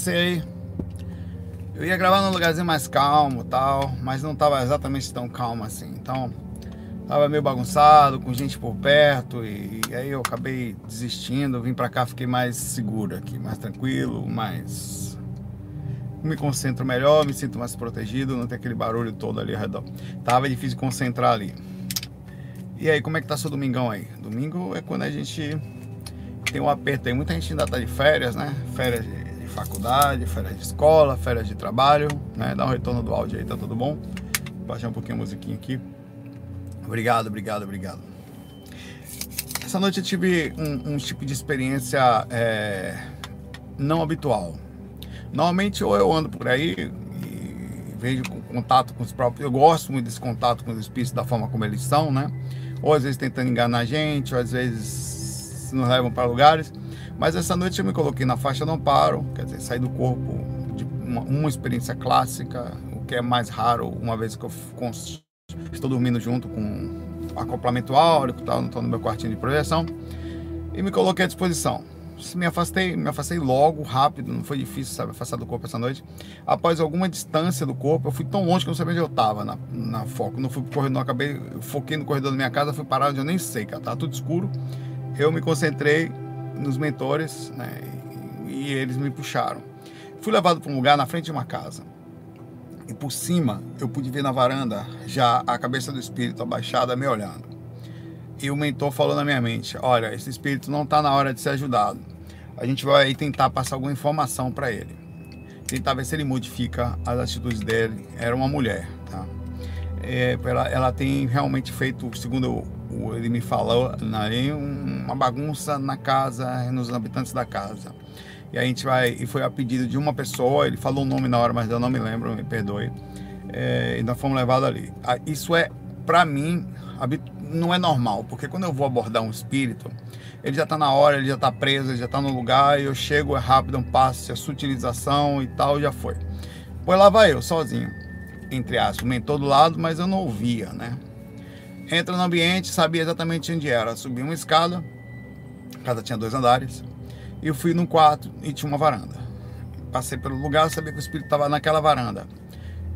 Sei. Eu ia gravar num lugarzinho mais calmo tal, mas não tava exatamente tão calmo assim. Então, tava meio bagunçado, com gente por perto, e, e aí eu acabei desistindo. Vim pra cá, fiquei mais seguro aqui, mais tranquilo, mais. Me concentro melhor, me sinto mais protegido, não tem aquele barulho todo ali ao redor. Tava difícil concentrar ali. E aí, como é que tá seu domingão aí? Domingo é quando a gente tem um aperto aí. Muita gente ainda tá de férias, né? Férias de faculdade, férias de escola, férias de trabalho, né? Dá um retorno do áudio aí, tá tudo bom? Vou baixar um pouquinho a musiquinha aqui. Obrigado, obrigado, obrigado. Essa noite eu tive um, um tipo de experiência é, não habitual. Normalmente ou eu ando por aí e vejo contato com os próprios. Eu gosto muito desse contato com os espíritos da forma como eles são, né? Ou às vezes tentando enganar a gente, ou às vezes nos levam para lugares. Mas essa noite eu me coloquei na faixa não paro, quer dizer, saí do corpo de uma, uma experiência clássica, o que é mais raro, uma vez que eu estou dormindo junto com acoplamento áurico, tal, estou no meu quartinho de projeção, e me coloquei à disposição. Me afastei, me afastei logo, rápido, não foi difícil, sabe, afastar do corpo essa noite. Após alguma distância do corpo, eu fui tão longe que eu não sabia onde eu estava na, na foco. Não fui pro corredor, acabei, foquei no corredor da minha casa, fui parar onde eu nem sei, cara, tudo escuro. Eu me concentrei, nos mentores, né? E eles me puxaram. Fui levado para um lugar na frente de uma casa. E por cima eu pude ver na varanda já a cabeça do espírito abaixada me olhando. E o mentor falou na minha mente: Olha, esse espírito não está na hora de ser ajudado. A gente vai tentar passar alguma informação para ele. Tentar ver se ele modifica as atitudes dele. Era uma mulher, tá? É, ela, ela tem realmente feito, segundo ele me falou ali, uma bagunça na casa, nos habitantes da casa. E a gente vai, e foi a pedido de uma pessoa, ele falou o nome na hora, mas eu não me lembro, me perdoe. É, e nós fomos levados ali. Ah, isso é, para mim, não é normal, porque quando eu vou abordar um espírito, ele já está na hora, ele já está preso, ele já está no lugar, e eu chego, é rápido, um passo, a sutilização e tal, já foi. Pois lá vai eu, sozinho, entre aspas, o mentor do lado, mas eu não ouvia, né? Entra no ambiente, sabia exatamente onde era. Subi uma escada, a casa tinha dois andares, e eu fui num quarto e tinha uma varanda. Passei pelo lugar, sabia que o espírito estava naquela varanda.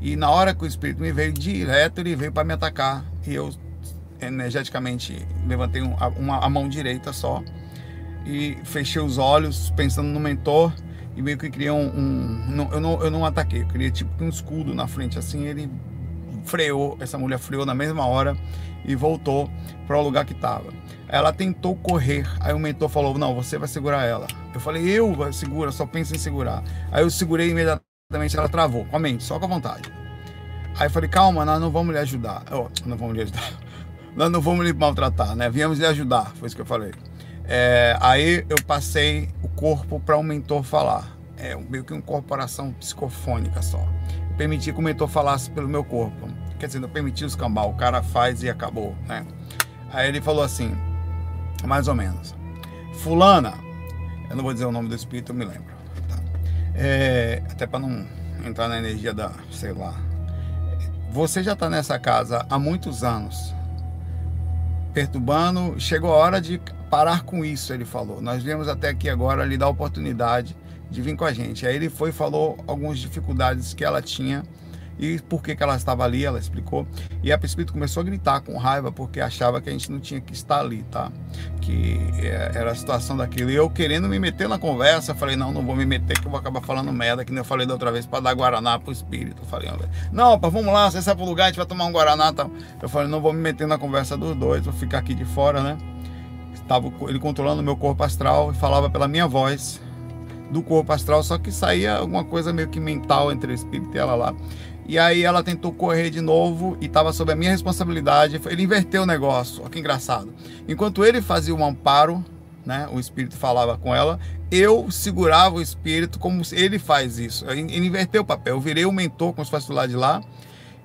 E na hora que o espírito me veio direto, ele veio para me atacar. E eu energeticamente levantei uma, a mão direita só e fechei os olhos pensando no mentor e meio que criei um, um não, eu, não, eu não ataquei, eu criei tipo um escudo na frente assim, ele freou, essa mulher freou na mesma hora e voltou para o lugar que estava. Ela tentou correr, aí o mentor falou: Não, você vai segurar ela. Eu falei: Eu segura, só pensa em segurar. Aí eu segurei imediatamente, ela travou, com a mente, só com a vontade. Aí eu falei: Calma, nós não vamos lhe ajudar. Não vamos lhe ajudar. Nós não vamos lhe maltratar, né? Viemos lhe ajudar, foi isso que eu falei. É, aí eu passei o corpo para o mentor falar. É meio que uma corporação psicofônica só. Eu permiti que o mentor falasse pelo meu corpo quer dizer, não permitiu escambar, o cara faz e acabou, né? Aí ele falou assim, mais ou menos, fulana, eu não vou dizer o nome do espírito, eu me lembro, tá? é, até para não entrar na energia da, sei lá, você já está nessa casa há muitos anos, perturbando, chegou a hora de parar com isso, ele falou. Nós viemos até aqui agora lhe dar oportunidade de vir com a gente. Aí ele foi e falou algumas dificuldades que ela tinha e por que, que ela estava ali, ela explicou. E a espírito começou a gritar com raiva porque achava que a gente não tinha que estar ali, tá? Que é, era a situação daquilo. E eu querendo me meter na conversa, falei, não, não vou me meter que eu vou acabar falando merda, que nem eu falei da outra vez, para dar Guaraná pro espírito. Eu falei, não, pá, vamos lá, você sai pro lugar, a gente vai tomar um Guaraná tá? Eu falei, não vou me meter na conversa dos dois, vou ficar aqui de fora, né? Estava ele controlando meu corpo astral e falava pela minha voz do corpo astral, só que saía alguma coisa meio que mental entre o espírito e ela lá. E aí ela tentou correr de novo e estava sob a minha responsabilidade. Ele inverteu o negócio. Olha que engraçado. Enquanto ele fazia o amparo, né, o espírito falava com ela, eu segurava o espírito como ele faz isso. Ele inverteu o papel. Eu virei o mentor, se fosse do lado de lá,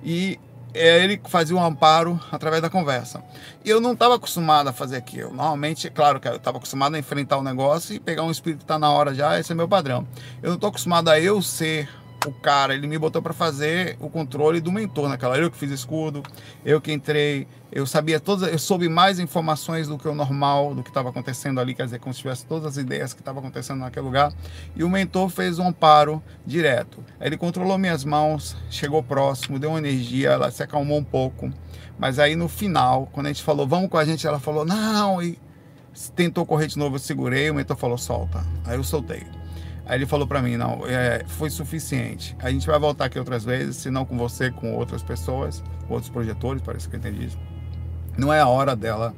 e ele fazia o amparo através da conversa. E eu não estava acostumado a fazer aquilo. Normalmente, claro que eu estava acostumado a enfrentar o negócio e pegar um espírito que está na hora já, esse é meu padrão. Eu não estou acostumado a eu ser o cara, ele me botou para fazer o controle do mentor naquela. Eu que fiz escudo, eu que entrei, eu sabia todas, eu soube mais informações do que o normal, do que estava acontecendo ali, quer dizer, como se tivesse todas as ideias que estavam acontecendo naquele lugar. E o mentor fez um amparo direto. Ele controlou minhas mãos, chegou próximo, deu uma energia, ela se acalmou um pouco. Mas aí no final, quando a gente falou, vamos com a gente, ela falou, não, e tentou correr de novo, eu segurei, o mentor falou, solta. Aí eu soltei. Aí ele falou para mim, não, é, foi suficiente. A gente vai voltar aqui outras vezes, se não com você, com outras pessoas, outros projetores, parece que eu entendi isso. Não é a hora dela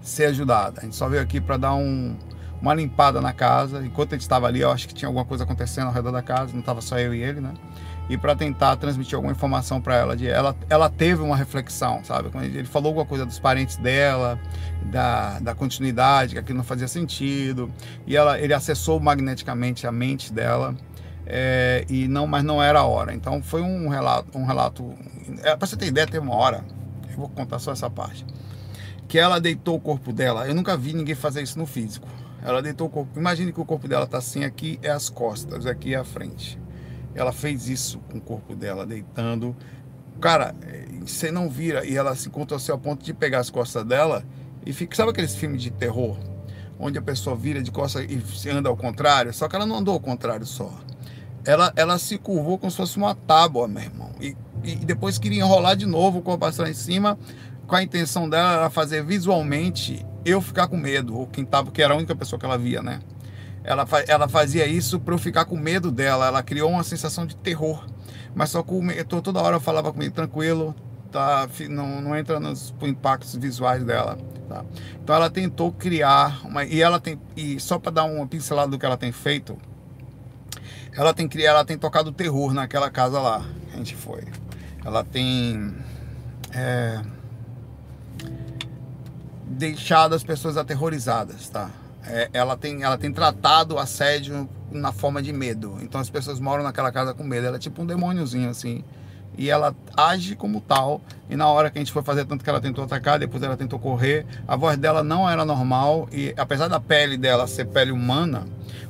ser ajudada. A gente só veio aqui para dar um, uma limpada na casa. Enquanto a gente estava ali, eu acho que tinha alguma coisa acontecendo ao redor da casa, não estava só eu e ele, né? E para tentar transmitir alguma informação para ela, de ela, ela teve uma reflexão, sabe? Ele falou alguma coisa dos parentes dela, da, da continuidade, que aquilo não fazia sentido, e ela, ele acessou magneticamente a mente dela. É, e não, mas não era a hora. Então foi um relato, um relato. É, para você ter ideia, tem uma hora. Eu vou contar só essa parte. Que ela deitou o corpo dela. Eu nunca vi ninguém fazer isso no físico. Ela deitou o corpo. Imagine que o corpo dela tá assim, aqui é as costas, aqui é a frente. Ela fez isso com o corpo dela, deitando. Cara, você não vira e ela se encontrou ao ponto de pegar as costas dela e fica. Sabe aqueles filmes de terror? Onde a pessoa vira de costas e se anda ao contrário? Só que ela não andou ao contrário só. Ela, ela se curvou como se fosse uma tábua, meu irmão. E, e depois queria enrolar de novo o corpo atrás em cima, com a intenção dela era fazer visualmente eu ficar com medo, ou quem tava, que era a única pessoa que ela via, né? Ela, ela fazia isso para eu ficar com medo dela, ela criou uma sensação de terror. Mas só com toda hora eu falava comigo, tranquilo, tá, não, não entra nos impactos visuais dela. Tá? Então ela tentou criar uma. E ela tem. E só para dar uma pincelada do que ela tem feito, ela tem criado, ela tem tocado terror naquela casa lá. A gente foi. Ela tem. É, deixado as pessoas aterrorizadas, tá? É, ela, tem, ela tem tratado o assédio na forma de medo. Então as pessoas moram naquela casa com medo. Ela é tipo um demôniozinho, assim. E ela age como tal. E na hora que a gente foi fazer, tanto que ela tentou atacar, depois ela tentou correr, a voz dela não era normal. E apesar da pele dela ser pele humana,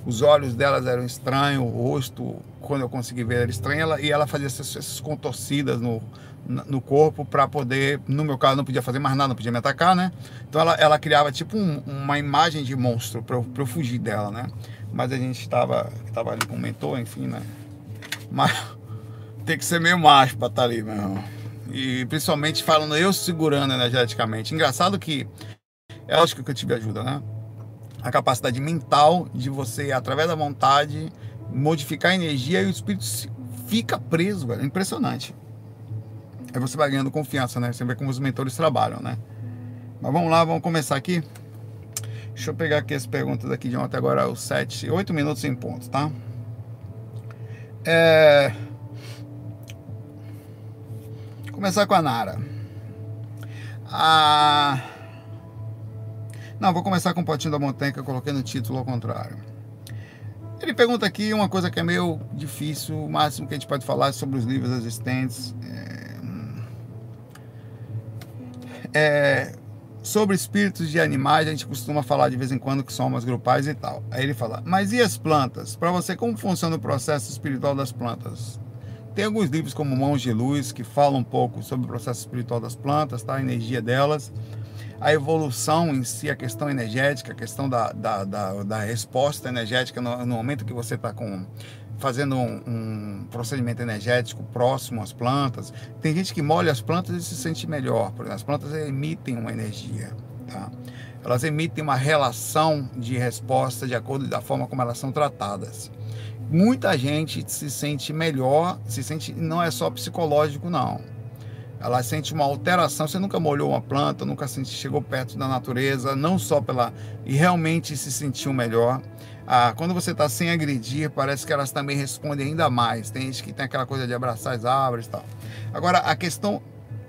os olhos delas eram estranhos, o rosto, quando eu consegui ver, era estranho. Ela, e ela fazia essas, essas contorcidas no, no corpo para poder, no meu caso, não podia fazer mais nada, não podia me atacar, né? Então ela, ela criava tipo um, uma imagem de monstro para eu, eu fugir dela, né? Mas a gente estava tava ali com o mentor, enfim, né? Mas tem que ser meio macho para estar tá ali, meu irmão. E principalmente falando eu segurando energeticamente. Engraçado que é lógico que eu tive ajuda, né? A capacidade mental de você, através da vontade, modificar a energia e o espírito fica preso, velho. É impressionante. Aí você vai ganhando confiança, né? Você vê como os mentores trabalham, né? Mas vamos lá, vamos começar aqui. Deixa eu pegar aqui as perguntas aqui de ontem, agora os 7, 8 minutos em ponto, tá? É... Começar com a Nara. Ah... Não, vou começar com o Potinho da Montanha, que eu coloquei no título ao contrário. Ele pergunta aqui uma coisa que é meio difícil, o máximo que a gente pode falar é sobre os livros existentes. É sobre espíritos de animais, a gente costuma falar de vez em quando que somas grupais e tal. Aí ele fala, mas e as plantas? Para você, como funciona o processo espiritual das plantas? Tem alguns livros como Mãos de Luz que falam um pouco sobre o processo espiritual das plantas, tá? a energia delas, a evolução em si, a questão energética, a questão da, da, da, da resposta energética no, no momento que você está com fazendo um, um, procedimento energético próximo às plantas. Tem gente que molha as plantas e se sente melhor, porque as plantas emitem uma energia, tá? Elas emitem uma relação de resposta de acordo da forma como elas são tratadas. Muita gente se sente melhor, se sente não é só psicológico não. Ela sente uma alteração. Você nunca molhou uma planta, nunca chegou perto da natureza, não só pela e realmente se sentiu melhor ah, quando você está sem agredir, parece que elas também respondem ainda mais. Tem gente que tem aquela coisa de abraçar as árvores e tal. Agora, a questão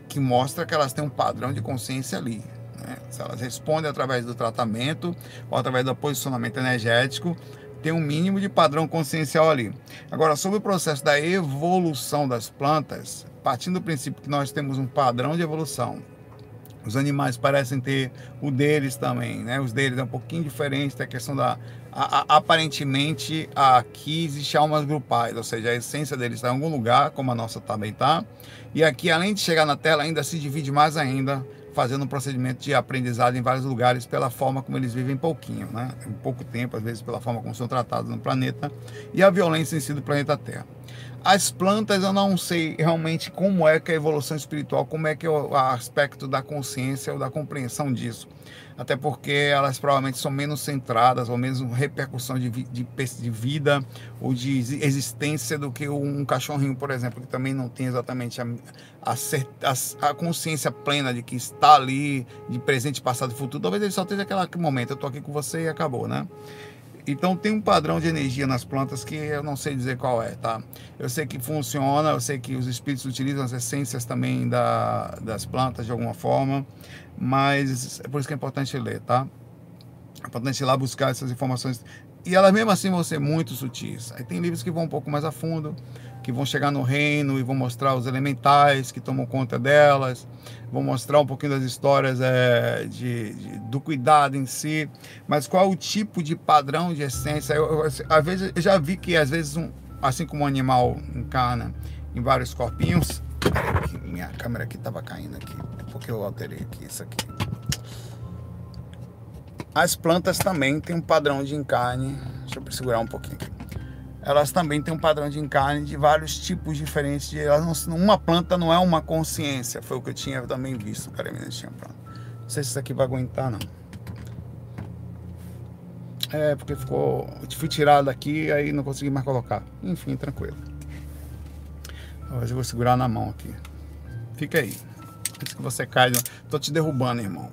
que mostra que elas têm um padrão de consciência ali. Né? Se elas respondem através do tratamento ou através do posicionamento energético, tem um mínimo de padrão consciencial ali. Agora, sobre o processo da evolução das plantas, partindo do princípio que nós temos um padrão de evolução, Os animais parecem ter o deles também, né? Os deles é um pouquinho diferente da questão da. A, a, aparentemente, aqui existe almas grupais, ou seja, a essência deles está em algum lugar, como a nossa também está. E aqui, além de chegar na tela, ainda se divide mais ainda, fazendo um procedimento de aprendizado em vários lugares pela forma como eles vivem pouquinho, né? Em pouco tempo, às vezes pela forma como são tratados no planeta e a violência em si do planeta Terra. As plantas eu não sei realmente como é que é a evolução espiritual, como é que é o aspecto da consciência ou da compreensão disso. Até porque elas provavelmente são menos centradas, ou menos repercussão de, de, de vida ou de existência do que um cachorrinho, por exemplo, que também não tem exatamente a, a, a, a consciência plena de que está ali, de presente, passado e futuro. Talvez ele só esteja aquele momento, eu estou aqui com você e acabou, né? Então tem um padrão de energia nas plantas que eu não sei dizer qual é, tá? Eu sei que funciona, eu sei que os espíritos utilizam as essências também da, das plantas de alguma forma, mas é por isso que é importante ler, tá? É importante ir lá buscar essas informações. E elas mesmo assim vão ser muito sutis. Aí tem livros que vão um pouco mais a fundo, que vão chegar no reino e vão mostrar os elementais que tomam conta delas, vão mostrar um pouquinho das histórias é, de, de, do cuidado em si, mas qual o tipo de padrão de essência. Eu, eu, às vezes, eu já vi que, às vezes, um, assim como um animal encarna em vários corpinhos. Minha câmera aqui estava caindo aqui, porque eu alterei aqui isso aqui. As plantas também têm um padrão de encarne. Deixa eu segurar um pouquinho aqui elas também têm um padrão de encarne de vários tipos diferentes. De, elas não, uma planta não é uma consciência, foi o que eu tinha também visto. Minutinho, pronto. Não sei se isso aqui vai aguentar, não. É, porque ficou. Fui tirado daqui, aí não consegui mais colocar. Enfim, tranquilo. Hoje eu vou segurar na mão aqui. Fica aí. Antes que você cai. Tô te derrubando, irmão.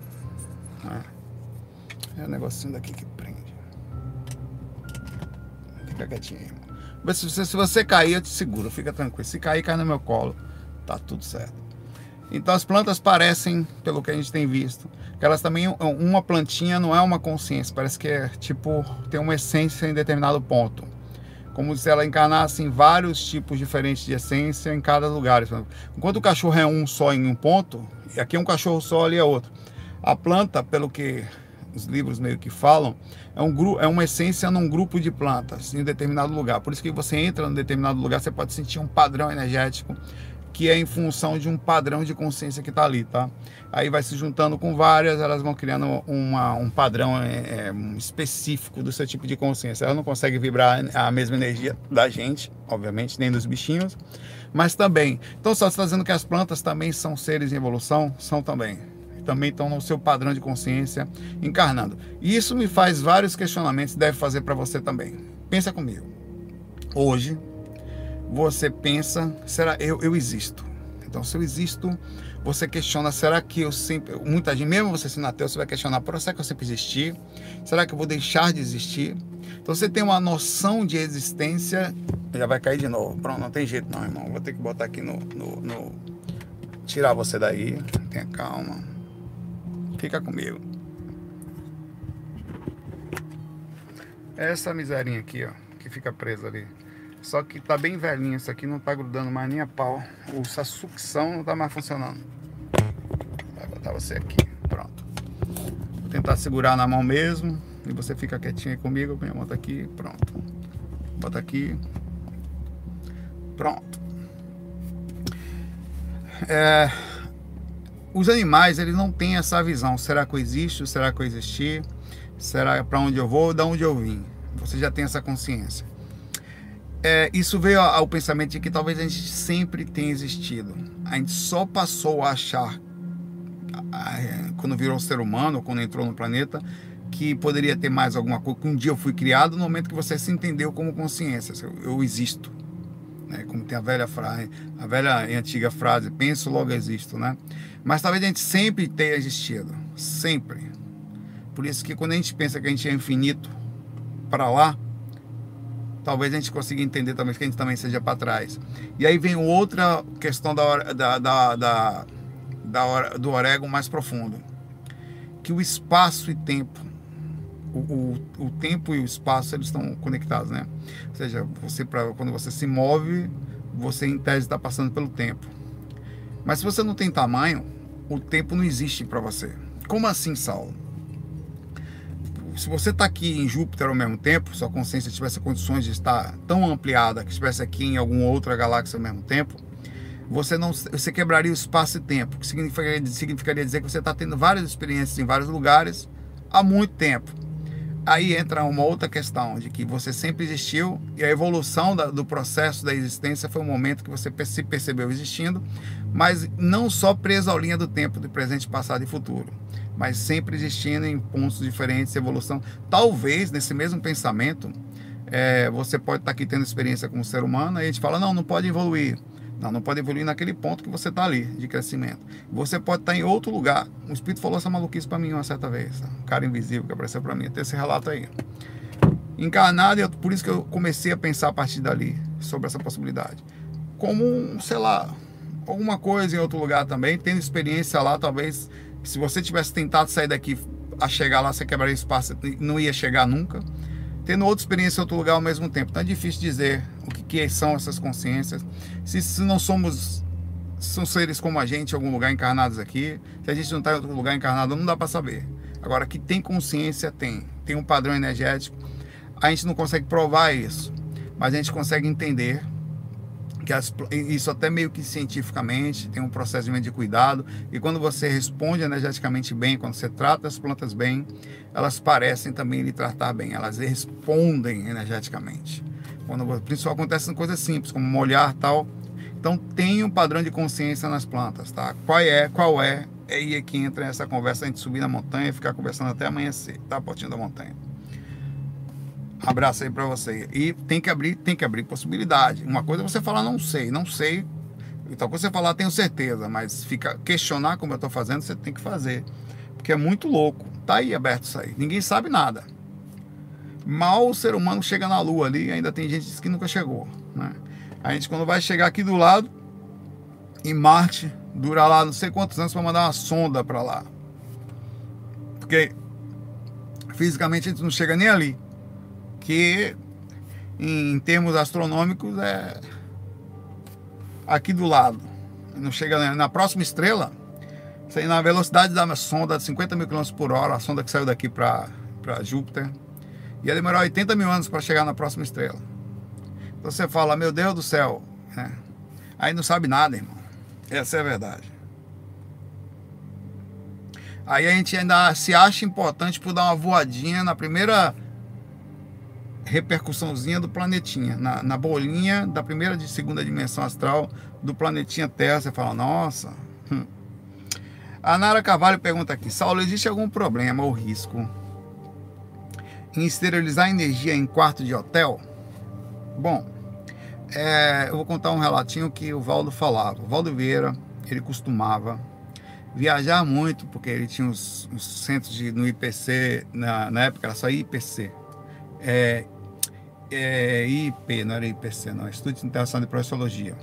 É, é o negocinho daqui que prende. Fica quietinho, irmão. Se você, se você cair, eu te seguro, fica tranquilo. Se cair, cai no meu colo, tá tudo certo. Então as plantas parecem, pelo que a gente tem visto, que elas também, uma plantinha não é uma consciência, parece que é tipo, tem uma essência em determinado ponto. Como se ela encarnasse em vários tipos diferentes de essência em cada lugar. Enquanto o cachorro é um só em um ponto, e aqui é um cachorro só, ali é outro. A planta, pelo que os livros meio que falam, é, um, é uma essência num grupo de plantas em um determinado lugar. Por isso que você entra num determinado lugar, você pode sentir um padrão energético que é em função de um padrão de consciência que está ali, tá? Aí vai se juntando com várias, elas vão criando uma, um padrão é, é, específico do seu tipo de consciência. Ela não consegue vibrar a mesma energia da gente, obviamente, nem dos bichinhos, mas também. Então, só está dizendo que as plantas também são seres em evolução? São também também estão no seu padrão de consciência encarnando. E isso me faz vários questionamentos, deve fazer para você também. Pensa comigo. Hoje, você pensa, será eu, eu existo? Então, se eu existo, você questiona, será que eu sempre. Muita gente, mesmo você sendo ateu, você vai questionar, será que eu sempre existi? Será que eu vou deixar de existir? Então você tem uma noção de existência. Já vai cair de novo. Pronto, não tem jeito não, irmão. Vou ter que botar aqui no. no, no... Tirar você daí. Tenha calma. Fica comigo. Essa miserinha aqui, ó, que fica presa ali. Só que tá bem velhinha, isso aqui não tá grudando mais nem a pau. Essa sucção não tá mais funcionando. Vai botar você aqui, pronto. Vou tentar segurar na mão mesmo. E você fica quietinho aí comigo. Minha mão tá aqui, pronto. Bota aqui. Pronto. É os animais eles não têm essa visão. Será que eu existo? Será que eu existi? Será para onde eu vou? Da onde eu vim? Você já tem essa consciência. É, isso veio ao pensamento de que talvez a gente sempre tenha existido. A gente só passou a achar, quando virou ser humano, quando entrou no planeta, que poderia ter mais alguma coisa. Que um dia eu fui criado no momento que você se entendeu como consciência. Eu, eu existo. Né? Como tem a velha frase, a velha e antiga frase, penso, logo existo, né? Mas talvez a gente sempre tenha existido, sempre. Por isso que quando a gente pensa que a gente é infinito para lá, talvez a gente consiga entender também que a gente também seja para trás. E aí vem outra questão da, da, da, da, da do orégano mais profundo, que o espaço e tempo o, o, o, tempo e o espaço eles estão conectados, né? Ou seja, você pra, quando você se move, você em tese está passando pelo tempo. Mas se você não tem tamanho, o tempo não existe para você. Como assim, Saulo? Se você está aqui em Júpiter ao mesmo tempo, sua consciência tivesse condições de estar tão ampliada que estivesse aqui em alguma outra galáxia ao mesmo tempo, você não você quebraria o espaço e tempo, que significaria, significaria dizer que você está tendo várias experiências em vários lugares há muito tempo. Aí entra uma outra questão de que você sempre existiu e a evolução da, do processo da existência foi um momento que você se percebeu existindo, mas não só preso à linha do tempo de presente, passado e futuro, mas sempre existindo em pontos diferentes, evolução. Talvez nesse mesmo pensamento é, você pode estar aqui tendo experiência como ser humano e a gente fala não, não pode evoluir. Não, não pode evoluir naquele ponto que você está ali, de crescimento. Você pode estar em outro lugar. O Espírito falou essa maluquice para mim uma certa vez. Tá? Um cara invisível que apareceu para mim. Tem esse relato aí. Encarnado, e por isso que eu comecei a pensar a partir dali sobre essa possibilidade. Como, sei lá, alguma coisa em outro lugar também, tendo experiência lá, talvez, se você tivesse tentado sair daqui a chegar lá, você quebraria espaço, não ia chegar nunca tendo outra experiência em outro lugar ao mesmo tempo. Então é difícil dizer o que, que são essas consciências. Se, se, não somos são seres como a gente em algum lugar encarnados aqui, se a gente não está em outro lugar encarnado, não dá para saber. Agora, que tem consciência, tem. Tem um padrão energético. A gente não consegue provar isso, mas a gente consegue entender que as, isso até meio que cientificamente tem um processo de cuidado e quando você responde energeticamente bem, quando você trata as plantas bem, elas parecem também lhe tratar bem, elas respondem energeticamente. Quando isso acontece em coisas simples, como molhar tal. Então tem um padrão de consciência nas plantas, tá? Qual é? Qual é? É aí que entra essa conversa a gente subir na montanha e ficar conversando até amanhecer, tá? Potinho da montanha. Abraço aí para você. E tem que abrir, tem que abrir possibilidade. Uma coisa é você falar não sei, não sei. Então quando você falar tenho certeza, mas fica questionar como eu estou fazendo, você tem que fazer. Porque é muito louco. Tá aí aberto isso aí. Ninguém sabe nada. Mal o ser humano chega na lua ali, ainda tem gente que nunca chegou, né? A gente quando vai chegar aqui do lado em Marte, dura lá não sei quantos anos para mandar uma sonda para lá. Porque fisicamente a gente não chega nem ali que em termos astronômicos é aqui do lado. Não chega na próxima estrela, sei, na velocidade da sonda de 50 mil km por hora, a sonda que saiu daqui para Júpiter, ia demorar 80 mil anos para chegar na próxima estrela. Então você fala, meu Deus do céu, né? aí não sabe nada, irmão. Essa é a verdade. Aí a gente ainda se acha importante por dar uma voadinha na primeira repercussãozinha do planetinha, na, na bolinha da primeira e segunda dimensão astral do planetinha Terra. Você fala, nossa. Hum. A Nara Carvalho pergunta aqui: Saulo, existe algum problema ou risco em esterilizar energia em quarto de hotel? Bom, é, eu vou contar um relatinho que o Valdo falava. O Valdo Vieira, ele costumava viajar muito, porque ele tinha os centros de, no IPC, na, na época era só IPC, é, é, IP, não era IPC, não, Instituto Internacional de Professologia.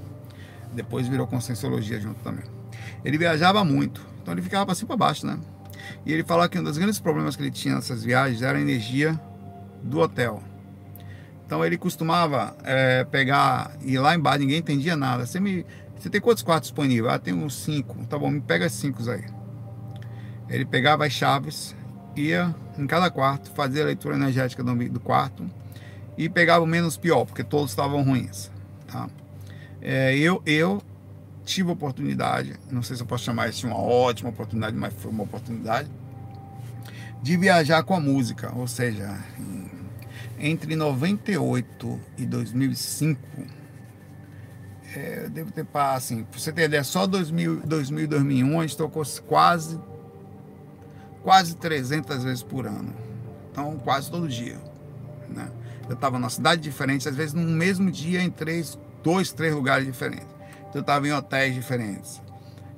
Depois virou Conscienciologia junto também. Ele viajava muito, então ele ficava para cima para baixo, né? E ele falava que um dos grandes problemas que ele tinha nessas viagens era a energia do hotel. Então ele costumava é, pegar, ir lá embaixo, ninguém entendia nada. Você, me, você tem quantos quartos disponíveis? Ah, tem uns cinco. Tá bom, me pega cinco aí. Ele pegava as chaves, ia em cada quarto, fazia a leitura energética do, do quarto e pegava o menos pior, porque todos estavam ruins. Tá? É, eu, eu tive oportunidade, não sei se eu posso chamar isso de uma ótima oportunidade, mas foi uma oportunidade, de viajar com a música, ou seja, entre 98 e 2005, é, eu devo ter, assim, pra você ter ideia, só 2000, 2000 e 2001 a gente tocou quase, quase 300 vezes por ano, então quase todo dia, né? Eu estava numa cidade diferente, às vezes no mesmo dia em três, dois, três lugares diferentes. Então, eu estava em hotéis diferentes.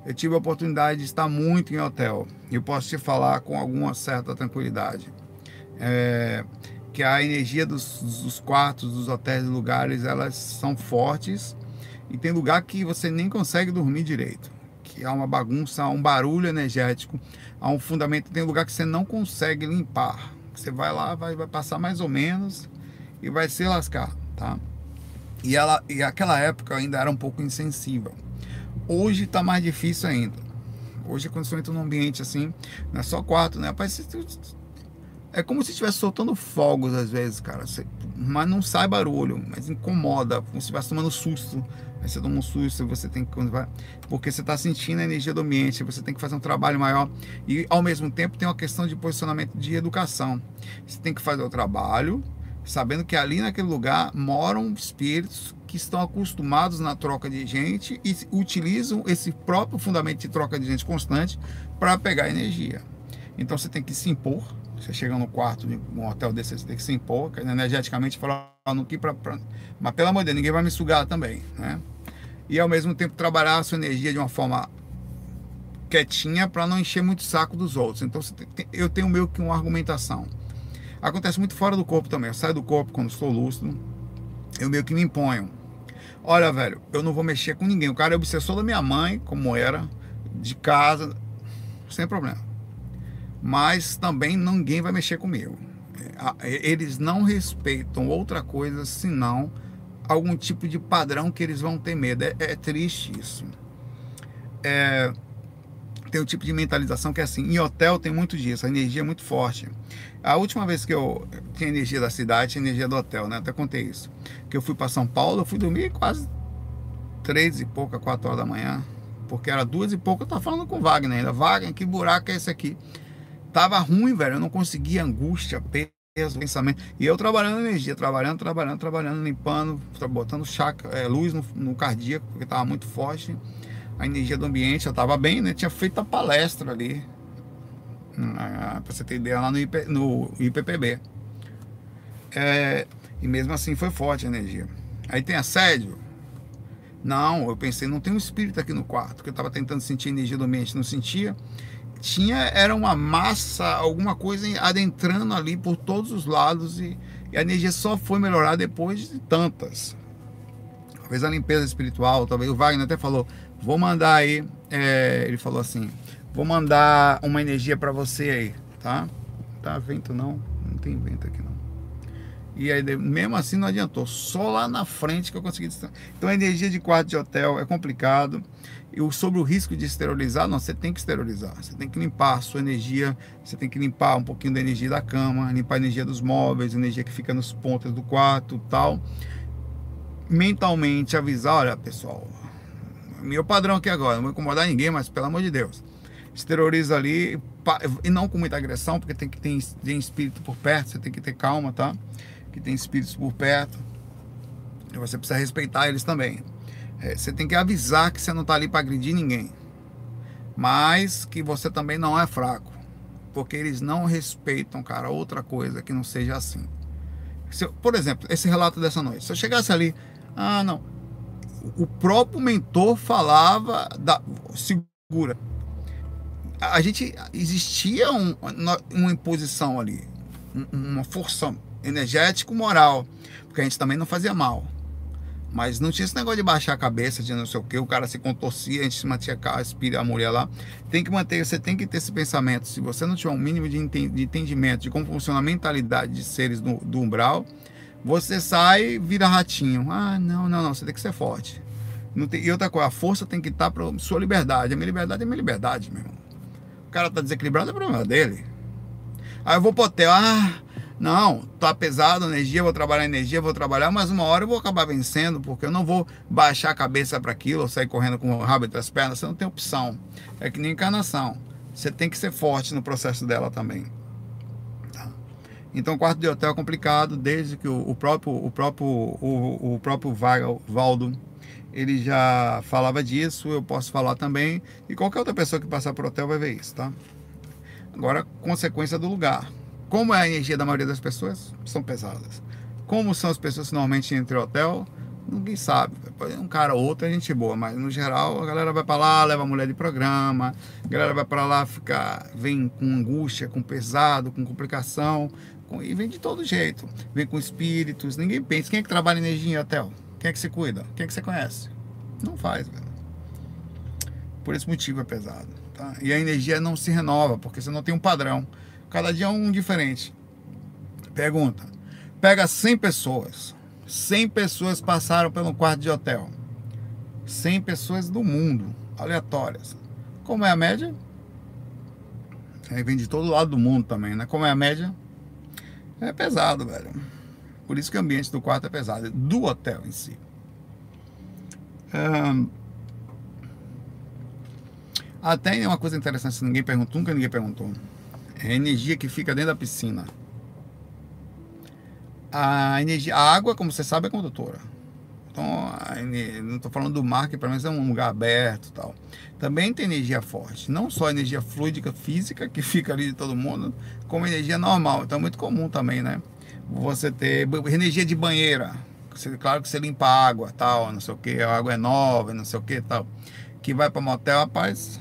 Eu tive a oportunidade de estar muito em hotel. E eu posso te falar com alguma certa tranquilidade. É, que a energia dos, dos quartos, dos hotéis, dos lugares, elas são fortes. E tem lugar que você nem consegue dormir direito. Que há uma bagunça, há um barulho energético, há um fundamento. Tem lugar que você não consegue limpar. Você vai lá, vai, vai passar mais ou menos e vai se lascar, tá? E, ela, e aquela época ainda era um pouco insensível. Hoje está mais difícil ainda. Hoje, quando você entra num ambiente assim, não é só quarto, né? Rapaz, é como se estivesse soltando fogos às vezes, cara. Você, mas não sai barulho, mas incomoda, como se estivesse tomando susto. Aí você toma um susto, você tem que. Porque você está sentindo a energia do ambiente, você tem que fazer um trabalho maior. E ao mesmo tempo tem uma questão de posicionamento de educação. Você tem que fazer o trabalho, sabendo que ali naquele lugar moram espíritos que estão acostumados na troca de gente e utilizam esse próprio fundamento de troca de gente constante para pegar energia. Então você tem que se impor. Você chega no quarto de um hotel desse, você tem que se impor, energeticamente falar, no que para. Mas pelo amor de Deus, ninguém vai me sugar também, né? E ao mesmo tempo trabalhar a sua energia de uma forma quietinha para não encher muito o saco dos outros. Então tem, eu tenho meio que uma argumentação. Acontece muito fora do corpo também. Eu saio do corpo quando estou lúcido, eu meio que me imponho. Olha, velho, eu não vou mexer com ninguém. O cara é obsessor da minha mãe, como era, de casa, sem problema. Mas também ninguém vai mexer comigo. Eles não respeitam outra coisa senão algum tipo de padrão que eles vão ter medo. É, é triste isso. É, tem um tipo de mentalização que é assim, em hotel tem muito disso, a energia é muito forte. A última vez que eu tinha energia da cidade, tinha energia do hotel, né? Até contei isso. Que eu fui para São Paulo, eu fui dormir quase três e pouca, quatro horas da manhã. Porque era duas e pouca, eu tava falando com o Wagner ainda. Wagner, que buraco é esse aqui? Tava ruim, velho. Eu não conseguia angústia, peso, pensamento. E eu trabalhando energia, trabalhando, trabalhando, trabalhando, limpando, botando é, luz no, no cardíaco, porque tava muito forte a energia do ambiente, eu estava bem, né? Tinha feito a palestra ali, para você ter ideia, lá no, IP, no IPPB. É, e mesmo assim foi forte a energia. Aí tem assédio? Não, eu pensei, não tem um espírito aqui no quarto, porque eu estava tentando sentir a energia do ambiente, não sentia. Tinha, era uma massa, alguma coisa adentrando ali por todos os lados e, e a energia só foi melhorar depois de tantas. Talvez a limpeza espiritual, talvez o Wagner até falou, Vou mandar aí, é, ele falou assim, vou mandar uma energia para você aí, tá? Tá vento não, não tem vento aqui não. E aí, mesmo assim não adiantou, só lá na frente que eu consegui Então a energia de quarto de hotel é complicado. E sobre o risco de esterilizar, não, você tem que esterilizar. Você tem que limpar a sua energia, você tem que limpar um pouquinho da energia da cama, limpar a energia dos móveis, energia que fica nos pontas do quarto, tal. Mentalmente avisar, olha, pessoal, meu padrão aqui agora, não vou incomodar ninguém, mas pelo amor de Deus. Exterioriza ali, e não com muita agressão, porque tem que ter tem espírito por perto, você tem que ter calma, tá? Que tem espíritos por perto. E você precisa respeitar eles também. É, você tem que avisar que você não está ali para agredir ninguém. Mas que você também não é fraco. Porque eles não respeitam, cara, outra coisa que não seja assim. Se, por exemplo, esse relato dessa noite. Se eu chegasse ali, ah, não, o próprio mentor falava da segura. A gente existia um, uma imposição ali, uma força energético moral, porque a gente também não fazia mal. Mas não tinha esse negócio de baixar a cabeça, de não sei o que, o cara se contorcia, a gente se mantinha a espírito, a mulher lá. Tem que manter, você tem que ter esse pensamento. Se você não tiver um mínimo de entendimento de como funciona a mentalidade de seres do, do umbral, você sai vira ratinho. Ah, não, não, não, você tem que ser forte. Não tem, e outra coisa, a força tem que estar para sua liberdade. A minha liberdade é minha liberdade, meu irmão. Cara tá desequilibrado, é problema dele. Aí eu vou pro hotel, ah, não, tá pesado energia, vou trabalhar energia, vou trabalhar, mas uma hora eu vou acabar vencendo, porque eu não vou baixar a cabeça para aquilo, ou sair correndo com o rabo entre as pernas, você não tem opção. É que nem encarnação. Você tem que ser forte no processo dela também. Então, quarto de hotel é complicado, desde que o próprio, o próprio, o, o próprio Valdo, ele já falava disso, eu posso falar também, e qualquer outra pessoa que passar por hotel vai ver isso, tá? Agora, consequência do lugar. Como é a energia da maioria das pessoas? São pesadas. Como são as pessoas que normalmente entram em hotel? Ninguém sabe. Um cara ou outro é gente boa, mas no geral a galera vai para lá, leva mulher de programa, a galera vai para lá, fica, vem com angústia, com pesado, com complicação, e vem de todo jeito. Vem com espíritos, ninguém pensa. Quem é que trabalha energia em hotel? Quem é que se cuida? Quem é que você conhece? Não faz, velho. Por esse motivo é pesado. Tá? E a energia não se renova, porque você não tem um padrão. Cada dia é um diferente. Pergunta. Pega 100 pessoas. 100 pessoas passaram pelo quarto de hotel. 100 pessoas do mundo, aleatórias. Como é a média? Aí vem de todo lado do mundo também, né? Como é a média? É pesado, velho. Por isso que o ambiente do quarto é pesado, do hotel em si. Um, até uma coisa interessante, ninguém perguntou, nunca ninguém perguntou. É a energia que fica dentro da piscina. A energia, a água, como você sabe, é condutora. Então, não estou falando do mar, que para mim é um lugar aberto tal. Também tem energia forte. Não só energia fluídica física, que fica ali de todo mundo, como energia normal. Então é muito comum também, né? Você ter energia de banheira. Claro que você limpa a água, tal, não sei o que, a água é nova, não sei o que, tal. Que vai para motel, rapaz,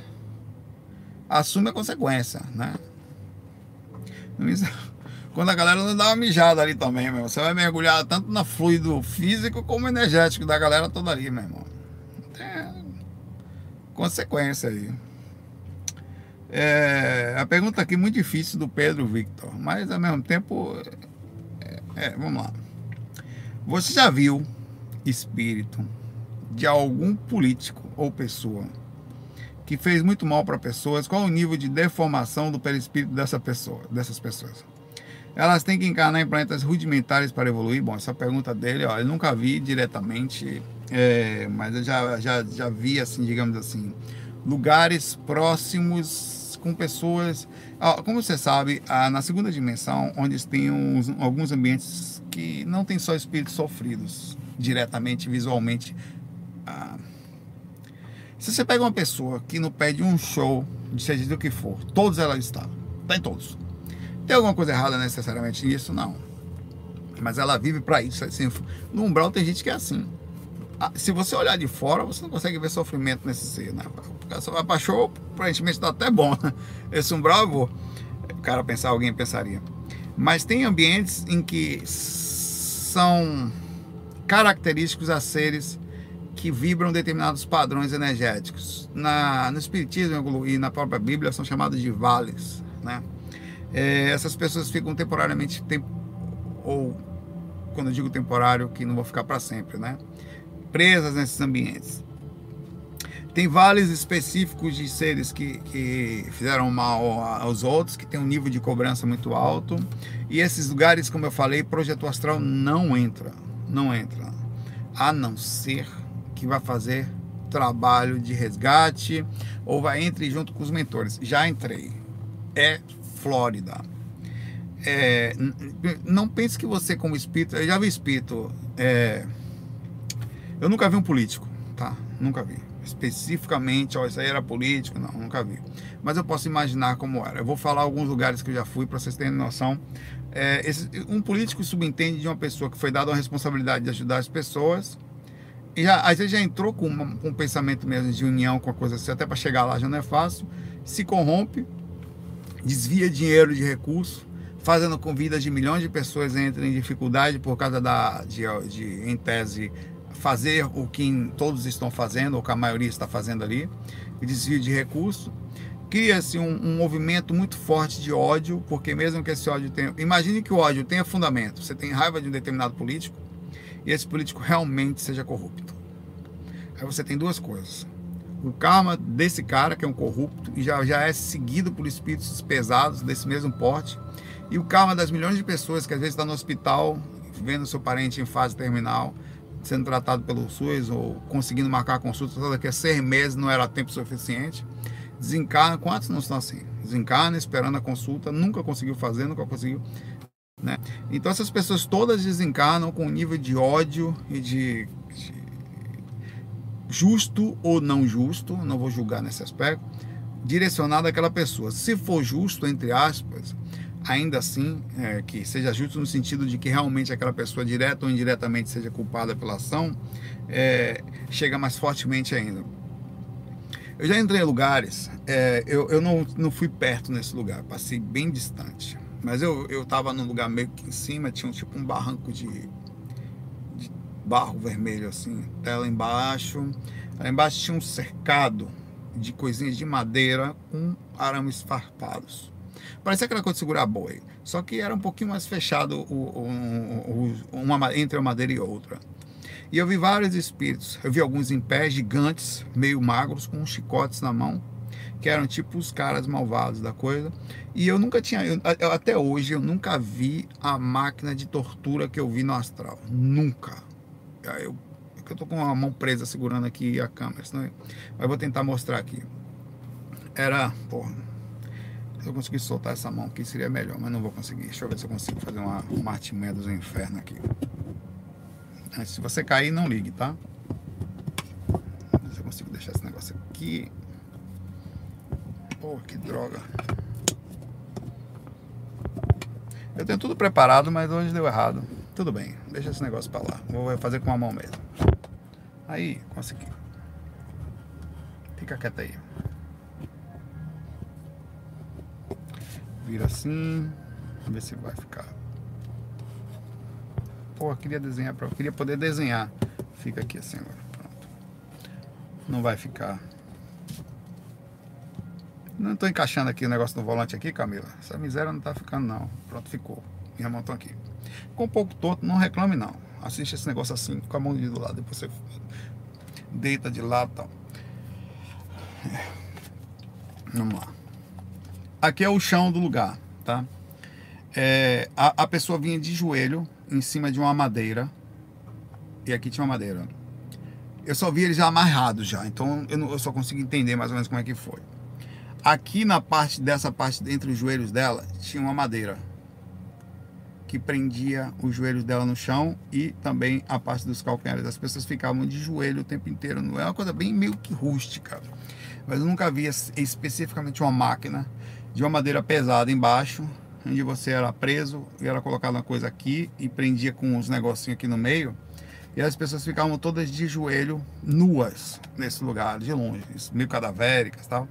assume a consequência, né? quando a galera não dá uma mijada ali também, meu. Você vai mergulhar tanto no fluido físico como energético da galera toda ali, meu irmão. Tem consequência aí. É, a pergunta aqui muito difícil do Pedro Victor, mas ao mesmo tempo, é, vamos lá. Você já viu espírito de algum político ou pessoa que fez muito mal para pessoas? Qual o nível de deformação do perispírito dessa pessoa, dessas pessoas? Elas têm que encarnar em planetas rudimentares para evoluir? Bom, essa pergunta dele, ó, eu nunca vi diretamente, é, mas eu já, já, já vi, assim, digamos assim, lugares próximos com pessoas. Como você sabe, na segunda dimensão, onde tem uns, alguns ambientes que não tem só espíritos sofridos diretamente, visualmente. Se você pega uma pessoa que não pede um show, seja do que for, todos elas estão, está em todos tem alguma coisa errada necessariamente nisso? Não. Mas ela vive para isso. Assim, no umbral tem gente que é assim. Ah, se você olhar de fora, você não consegue ver sofrimento nesse ser, né? O cara só vai aparentemente tá até bom. Né? Esse umbral, vou, o cara pensar, alguém pensaria. Mas tem ambientes em que são característicos a seres que vibram determinados padrões energéticos. Na, no Espiritismo e na própria Bíblia são chamados de vales, né? é, essas pessoas ficam temporariamente, tem, ou quando eu digo temporário, que não vão ficar para sempre, né? Presas nesses ambientes. Tem vales específicos de seres que, que fizeram mal aos outros, que tem um nível de cobrança muito alto. E esses lugares, como eu falei, projeto astral não entra. Não entra. A não ser que vai fazer trabalho de resgate ou vai entre junto com os mentores. Já entrei. É Flórida. É, não pense que você como espírito, eu já vi espírito, é, eu nunca vi um político, tá? Nunca vi. Especificamente, ó, isso aí era político, não, nunca vi. Mas eu posso imaginar como era. Eu vou falar alguns lugares que eu já fui para vocês terem noção. É, esse, um político subentende de uma pessoa que foi dada a responsabilidade de ajudar as pessoas e já, às vezes já entrou com, uma, com um pensamento mesmo de união com a coisa assim, até para chegar lá já não é fácil, se corrompe desvia dinheiro de recurso, fazendo com vidas de milhões de pessoas entrem em dificuldade por causa da, de, de, em tese, fazer o que todos estão fazendo, ou que a maioria está fazendo ali, desvio de recurso. Cria-se um, um, movimento muito forte de ódio, porque mesmo que esse ódio tenha. Imagine que o ódio tenha fundamento. Você tem raiva de um determinado político e esse político realmente seja corrupto. Aí você tem duas coisas o karma desse cara, que é um corrupto, e já, já é seguido por espíritos pesados desse mesmo porte, e o karma das milhões de pessoas que às vezes está no hospital, vendo seu parente em fase terminal, sendo tratado pelo SUS ou conseguindo marcar consulta só daqui a seis meses não era tempo suficiente. Desencarna, quantos não estão assim? Desencarna esperando a consulta, nunca conseguiu fazer, nunca conseguiu. Né? Então essas pessoas todas desencarnam com um nível de ódio e de, de justo ou não justo, não vou julgar nesse aspecto, direcionado àquela pessoa. Se for justo, entre aspas, ainda assim, é, que seja justo no sentido de que realmente aquela pessoa, direta ou indiretamente, seja culpada pela ação, é, chega mais fortemente ainda. Eu já entrei em lugares, é, eu, eu não, não fui perto nesse lugar, passei bem distante. Mas eu estava num lugar meio que em cima, tinha um, tipo um barranco de barro vermelho assim, tela embaixo. Lá embaixo tinha um cercado de coisinhas de madeira com arames farpados. Parecia aquela coisa de segurar boi, só que era um pouquinho mais fechado o, o, uma, entre uma madeira e outra. E eu vi vários espíritos. Eu vi alguns em pé, gigantes, meio magros, com chicotes na mão. que eram tipo os caras malvados da coisa. E eu nunca tinha, eu, até hoje, eu nunca vi a máquina de tortura que eu vi no astral. Nunca. Eu, eu tô com a mão presa segurando aqui a câmera, senão, mas vou tentar mostrar aqui. Era, porra, se eu conseguir soltar essa mão aqui seria melhor, mas não vou conseguir. Deixa eu ver se eu consigo fazer uma, uma artimanha dos infernos aqui. Se você cair, não ligue, tá? Se eu consigo deixar esse negócio aqui. Pô, que droga. Eu tenho tudo preparado, mas hoje deu errado. Tudo bem, deixa esse negócio pra lá. Vou fazer com a mão mesmo. Aí, consegui. Fica quieto aí. Vira assim. Vamos ver se vai ficar. Pô, eu queria desenhar para, queria poder desenhar. Fica aqui assim agora. Pronto. Não vai ficar não estou encaixando aqui o negócio do volante aqui, Camila. Essa miséria não está ficando não. Pronto, ficou. Minha mão tá aqui. Ficou um pouco torto, não reclame não. Assiste esse negócio assim, com a mão de do lado. Depois você deita de lado e tal. É. Vamos lá. Aqui é o chão do lugar, tá? É, a, a pessoa vinha de joelho em cima de uma madeira. E aqui tinha uma madeira. Eu só vi ele já amarrado já. Então eu, não, eu só consigo entender mais ou menos como é que foi. Aqui na parte dessa parte entre os joelhos dela tinha uma madeira que prendia os joelhos dela no chão e também a parte dos calcanhares. As pessoas ficavam de joelho o tempo inteiro. Não é uma coisa bem meio que rústica. Mas eu nunca vi especificamente uma máquina de uma madeira pesada embaixo, onde você era preso e era colocado uma coisa aqui e prendia com uns negocinhos aqui no meio. E as pessoas ficavam todas de joelho, nuas, nesse lugar, de longe, meio cadavéricas tal.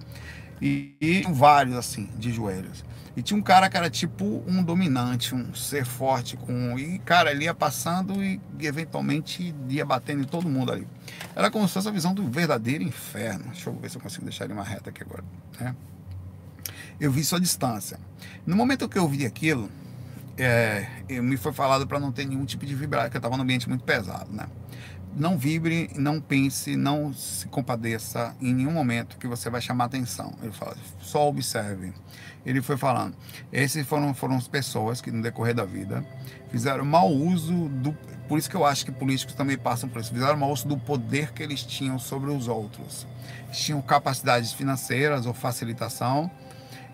E, e vários assim, de joelhos. E tinha um cara que era tipo um dominante, um ser forte, com. E, cara, ele ia passando e, e eventualmente ia batendo em todo mundo ali. Era como se fosse a visão do verdadeiro inferno. Deixa eu ver se eu consigo deixar ele uma reta aqui agora. Né? Eu vi sua distância. No momento que eu vi aquilo, é, me foi falado para não ter nenhum tipo de vibração, porque eu estava num ambiente muito pesado, né? não vibre, não pense, não se compadeça em nenhum momento que você vai chamar atenção. Ele fala, só observe. Ele foi falando, esses foram, foram as pessoas que no decorrer da vida fizeram mau uso do. Por isso que eu acho que políticos também passam por isso. Fizeram mau uso do poder que eles tinham sobre os outros. Tinham capacidades financeiras ou facilitação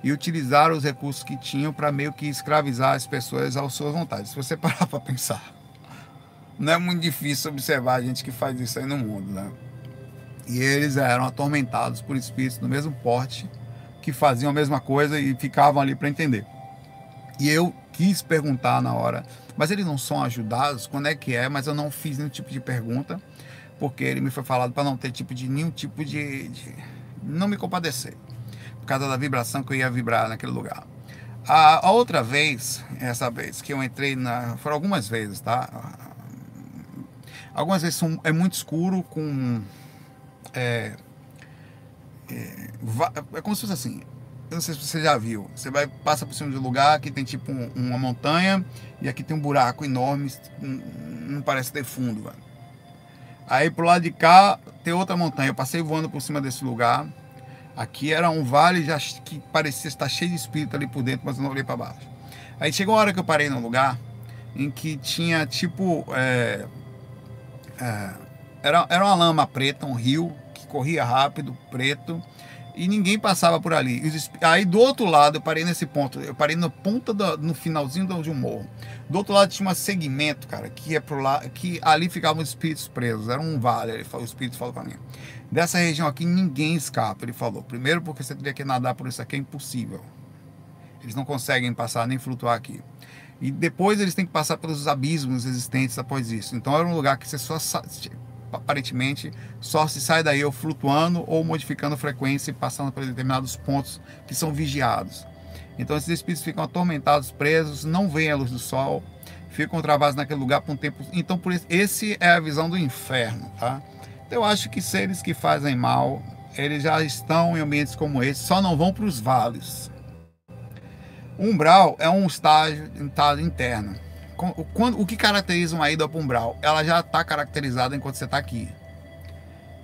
e utilizaram os recursos que tinham para meio que escravizar as pessoas às suas vontades. Se você parar para pensar não é muito difícil observar a gente que faz isso aí no mundo, né? E eles eram atormentados por espíritos do mesmo porte que faziam a mesma coisa e ficavam ali para entender. E eu quis perguntar na hora, mas eles não são ajudados? Quando é que é? Mas eu não fiz nenhum tipo de pergunta, porque ele me foi falado para não ter tipo de nenhum tipo de, de, não me compadecer, causa da vibração que eu ia vibrar naquele lugar. A, a outra vez, essa vez que eu entrei na, foram algumas vezes, tá? Algumas vezes são, é muito escuro com. É, é, é, como se fosse assim. Eu não sei se você já viu. Você vai passa por cima de um lugar que tem tipo um, uma montanha e aqui tem um buraco enorme, não parece ter fundo, velho. Aí pro lado de cá tem outra montanha. Eu passei voando por cima desse lugar. Aqui era um vale já que parecia estar cheio de espírito ali por dentro, mas eu não olhei para baixo. Aí chegou uma hora que eu parei num lugar em que tinha tipo é, é, era, era uma lama preta, um rio que corria rápido, preto, e ninguém passava por ali. Aí do outro lado, eu parei nesse ponto, eu parei na ponta, do, no finalzinho de um morro. Do outro lado tinha um segmento, cara, que ia pro lado, que ali ficavam os espíritos presos, era um vale, ele falou, o espírito falou para mim. Dessa região aqui ninguém escapa, ele falou. Primeiro porque você teria que nadar por isso aqui é impossível. Eles não conseguem passar nem flutuar aqui. E depois eles têm que passar pelos abismos existentes após isso. Então era um lugar que você só aparentemente só se sai daí ou flutuando ou modificando a frequência e passando por determinados pontos que são vigiados. Então esses espíritos ficam atormentados, presos, não veem a luz do sol, ficam travados naquele lugar por um tempo. Então por isso, esse é a visão do inferno, tá? Então, eu acho que seres que fazem mal, eles já estão em ambientes como esse, só não vão para os vales. Umbral é um estágio, um estado interno. Quando, o que caracteriza uma ida para umbral? Ela já está caracterizada enquanto você está aqui.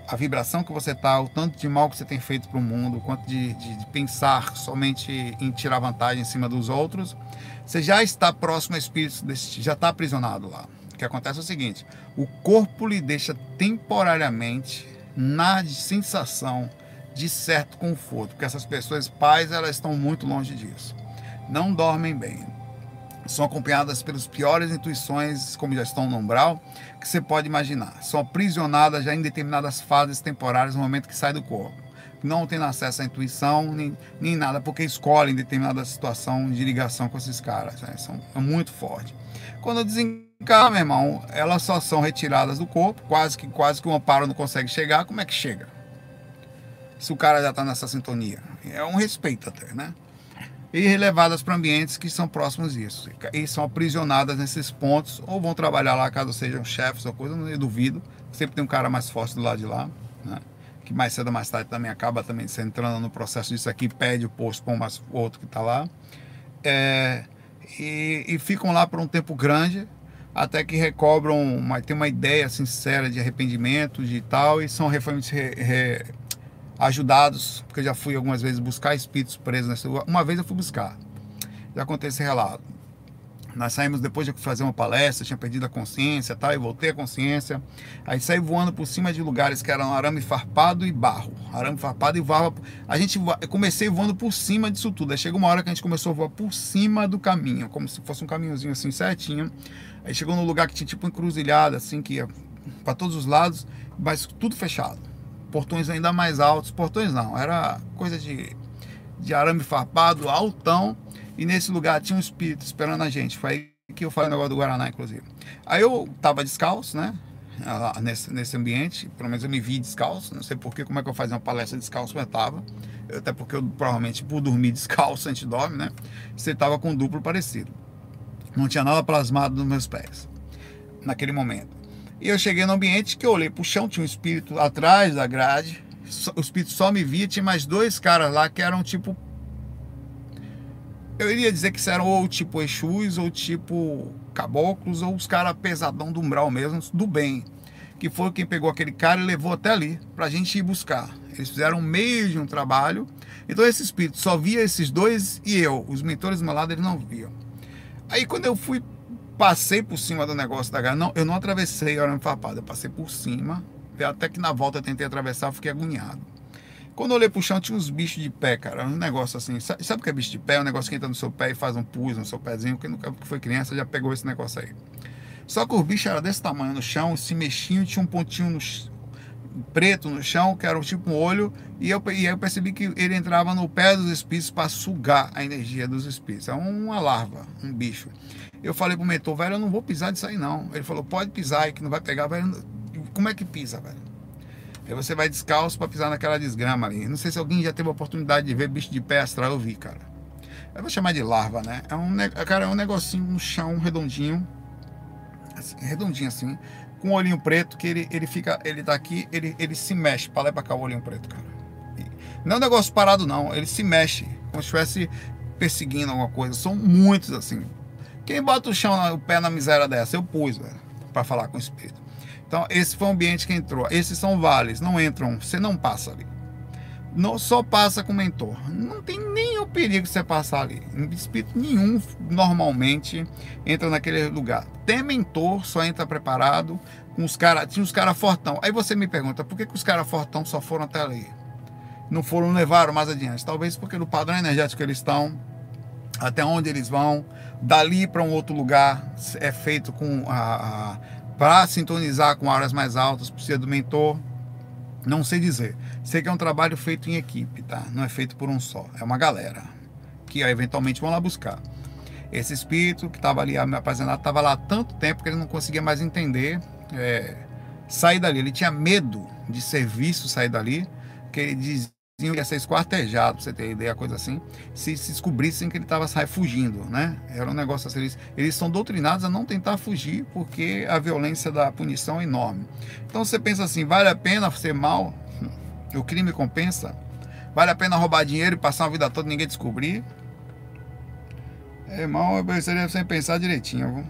a vibração que você tá, o tanto de mal que você tem feito para o mundo, o quanto de, de, de, pensar somente em tirar vantagem em cima dos outros, você já está próximo a espíritos, desse, já está aprisionado lá. O que acontece é o seguinte: o corpo lhe deixa temporariamente na sensação de certo conforto, porque essas pessoas pais elas estão muito longe disso, não dormem bem, são acompanhadas pelas piores intuições, como já estão no umbral, que você pode imaginar. São aprisionadas já em determinadas fases temporárias no momento que sai do corpo. Não tendo acesso à intuição nem, nem nada, porque escolhem determinada situação de ligação com esses caras. Né? São é muito forte. Quando desencarna, meu irmão, elas só são retiradas do corpo, quase que quase que o amparo não consegue chegar. Como é que chega? Se o cara já está nessa sintonia. É um respeito até, né? E levadas para ambientes que são próximos disso. E são aprisionadas nesses pontos, ou vão trabalhar lá caso sejam chefes ou coisa, não duvido. Sempre tem um cara mais forte do lado de lá, né? que mais cedo ou mais tarde também acaba também se entrando no processo disso aqui, pede o posto para o outro que está lá. É, e, e, ficam lá por um tempo grande, até que recobram, uma, tem uma ideia sincera de arrependimento de tal, e são re, re, ajudados, porque eu já fui algumas vezes buscar espíritos presos nesse lugar. Uma vez eu fui buscar, já contei esse relato. Nós saímos depois de fazer uma palestra, tinha perdido a consciência, tal, e voltei a consciência. Aí saí voando por cima de lugares que eram arame farpado e barro. Arame farpado e barro. A gente eu comecei voando por cima disso tudo. Aí chegou uma hora que a gente começou a voar por cima do caminho, como se fosse um caminhozinho assim certinho. Aí chegou num lugar que tinha tipo encruzilhada, assim, que ia para todos os lados, mas tudo fechado portões ainda mais altos. Portões não, era coisa de, de arame farpado, altão. E nesse lugar tinha um espírito esperando a gente. Foi aí que eu falei o negócio do Guaraná, inclusive. Aí eu tava descalço, né? Nesse, nesse ambiente, pelo menos eu me vi descalço. Não sei porquê, como é que eu fazia uma palestra descalço, mas eu tava. Até porque eu provavelmente por dormir descalço, a gente dorme, né? Você tava com um duplo parecido. Não tinha nada plasmado nos meus pés naquele momento. E eu cheguei no ambiente que eu olhei pro chão, tinha um espírito atrás da grade. O espírito só me via, tinha mais dois caras lá que eram tipo. Eu iria dizer que eram ou tipo Exus, ou tipo caboclos, ou os caras pesadão do umbral mesmo, do bem. Que foi quem pegou aquele cara e levou até ali, pra gente ir buscar. Eles fizeram meio de um trabalho. Então esse espírito só via esses dois e eu. Os mentores lado eles não viam. Aí quando eu fui Passei por cima do negócio da garra. Não, eu não atravessei arame farpado, eu passei por cima. Até que na volta tentei atravessar, fiquei agoniado. Quando eu olhei pro chão, tinha uns bichos de pé, cara. Um negócio assim. Sabe, sabe o que é bicho de pé? É um negócio que entra no seu pé e faz um pus no seu pezinho. Quem nunca foi criança já pegou esse negócio aí. Só que os bichos eram desse tamanho no chão, se mexiam, tinha um pontinho no, preto no chão, que era tipo um olho, e eu, e eu percebi que ele entrava no pé dos espíritos para sugar a energia dos espíritos. É uma larva, um bicho. Eu falei pro mentor, velho, eu não vou pisar disso aí não. Ele falou, pode pisar aí que não vai pegar, velho. Como é que pisa, velho? Aí você vai descalço para pisar naquela desgrama ali. Não sei se alguém já teve a oportunidade de ver bicho de pé astral, eu vi, cara. Eu vou chamar de larva, né? É um, cara, é um negocinho no chão, redondinho. Assim, redondinho assim. Com um olhinho preto, que ele, ele fica, ele tá aqui, ele, ele se mexe para lá e pra cá o olhinho preto, cara. Não é um negócio parado, não. Ele se mexe, como se estivesse perseguindo alguma coisa. São muitos, assim. Quem bota o chão, o pé na miséria dessa? Eu pus, velho, para falar com o espírito. Então, esse foi o ambiente que entrou. Esses são vales, não entram, você não passa ali. Não, só passa com mentor. Não tem o perigo você passar ali. Espírito nenhum normalmente entra naquele lugar. Tem mentor, só entra preparado. Com os cara, tinha os caras fortão. Aí você me pergunta, por que, que os caras fortão só foram até ali? Não foram, levaram mais adiante. Talvez porque no padrão energético que eles estão, até onde eles vão, dali para um outro lugar é feito com a, a para sintonizar com áreas mais altas, precisa do mentor. Não sei dizer. Sei que é um trabalho feito em equipe, tá? Não é feito por um só. É uma galera que eventualmente vão lá buscar. Esse espírito que estava ali me apaixonado estava lá há tanto tempo que ele não conseguia mais entender é, sair dali. Ele tinha medo de serviço sair dali, que ele dizia ia ser esquartejado, pra você ter ideia, coisa assim, se, se descobrissem que ele estava fugindo, né? Era um negócio assim, eles, eles são doutrinados a não tentar fugir, porque a violência da punição é enorme. Então você pensa assim, vale a pena ser mal? O crime compensa? Vale a pena roubar dinheiro e passar a vida toda e ninguém descobrir? É, irmão, eu precisaria sem pensar direitinho, viu?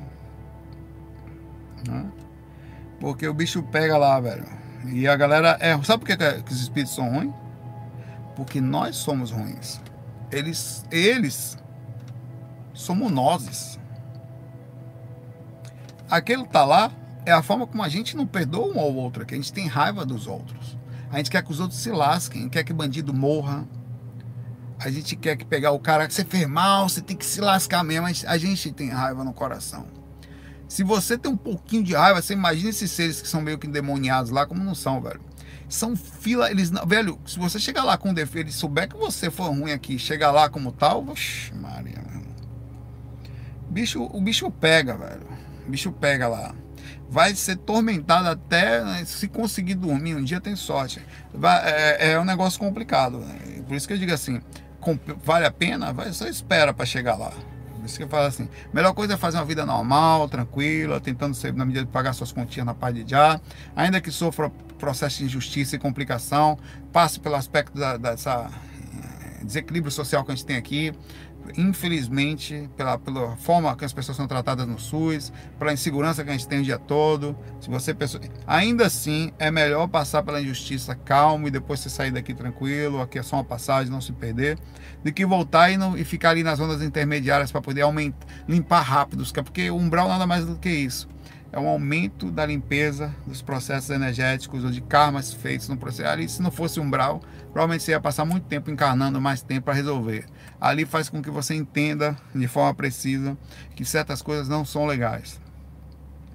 Porque o bicho pega lá, velho. E a galera é. Sabe por que, que os espíritos são ruins? Porque nós somos ruins. Eles, eles somos nós. Aquele tá lá é a forma como a gente não perdoa um ao outro, que a gente tem raiva dos outros. A gente quer que os outros se lasquem, quer que bandido morra. A gente quer que pegar o cara que você fez mal, você tem que se lascar mesmo. A gente tem raiva no coração. Se você tem um pouquinho de raiva, você imagina esses seres que são meio que endemoniados lá, como não são, velho. São fila, eles não. Velho, se você chegar lá com defeito e souber que você for ruim aqui, chegar lá como tal, oxe, Maria, mano. Bicho, o bicho pega, velho. O bicho pega lá. Vai ser tormentado até né, se conseguir dormir. Um dia tem sorte. Vai, é, é um negócio complicado. Né? Por isso que eu digo assim: vale a pena? Vai, só espera para chegar lá. Por isso que eu falo assim: melhor coisa é fazer uma vida normal, tranquila, tentando ser, na medida de pagar suas continhas na paz de já, ainda que sofra processo de injustiça e complicação, passe pelo aspecto da, dessa eh, desequilíbrio social que a gente tem aqui, infelizmente, pela, pela forma que as pessoas são tratadas no SUS, pela insegurança que a gente tem o dia todo, se você ainda assim é melhor passar pela injustiça calmo e depois você sair daqui tranquilo, aqui é só uma passagem, não se perder, do que voltar e, não, e ficar ali nas zonas intermediárias para poder aumentar, limpar rápido, porque o umbral nada mais do que isso é um aumento da limpeza dos processos energéticos ou de karmas feitos no processo. Ali, se não fosse umbral, provavelmente você ia passar muito tempo encarnando mais tempo para resolver. Ali faz com que você entenda de forma precisa que certas coisas não são legais.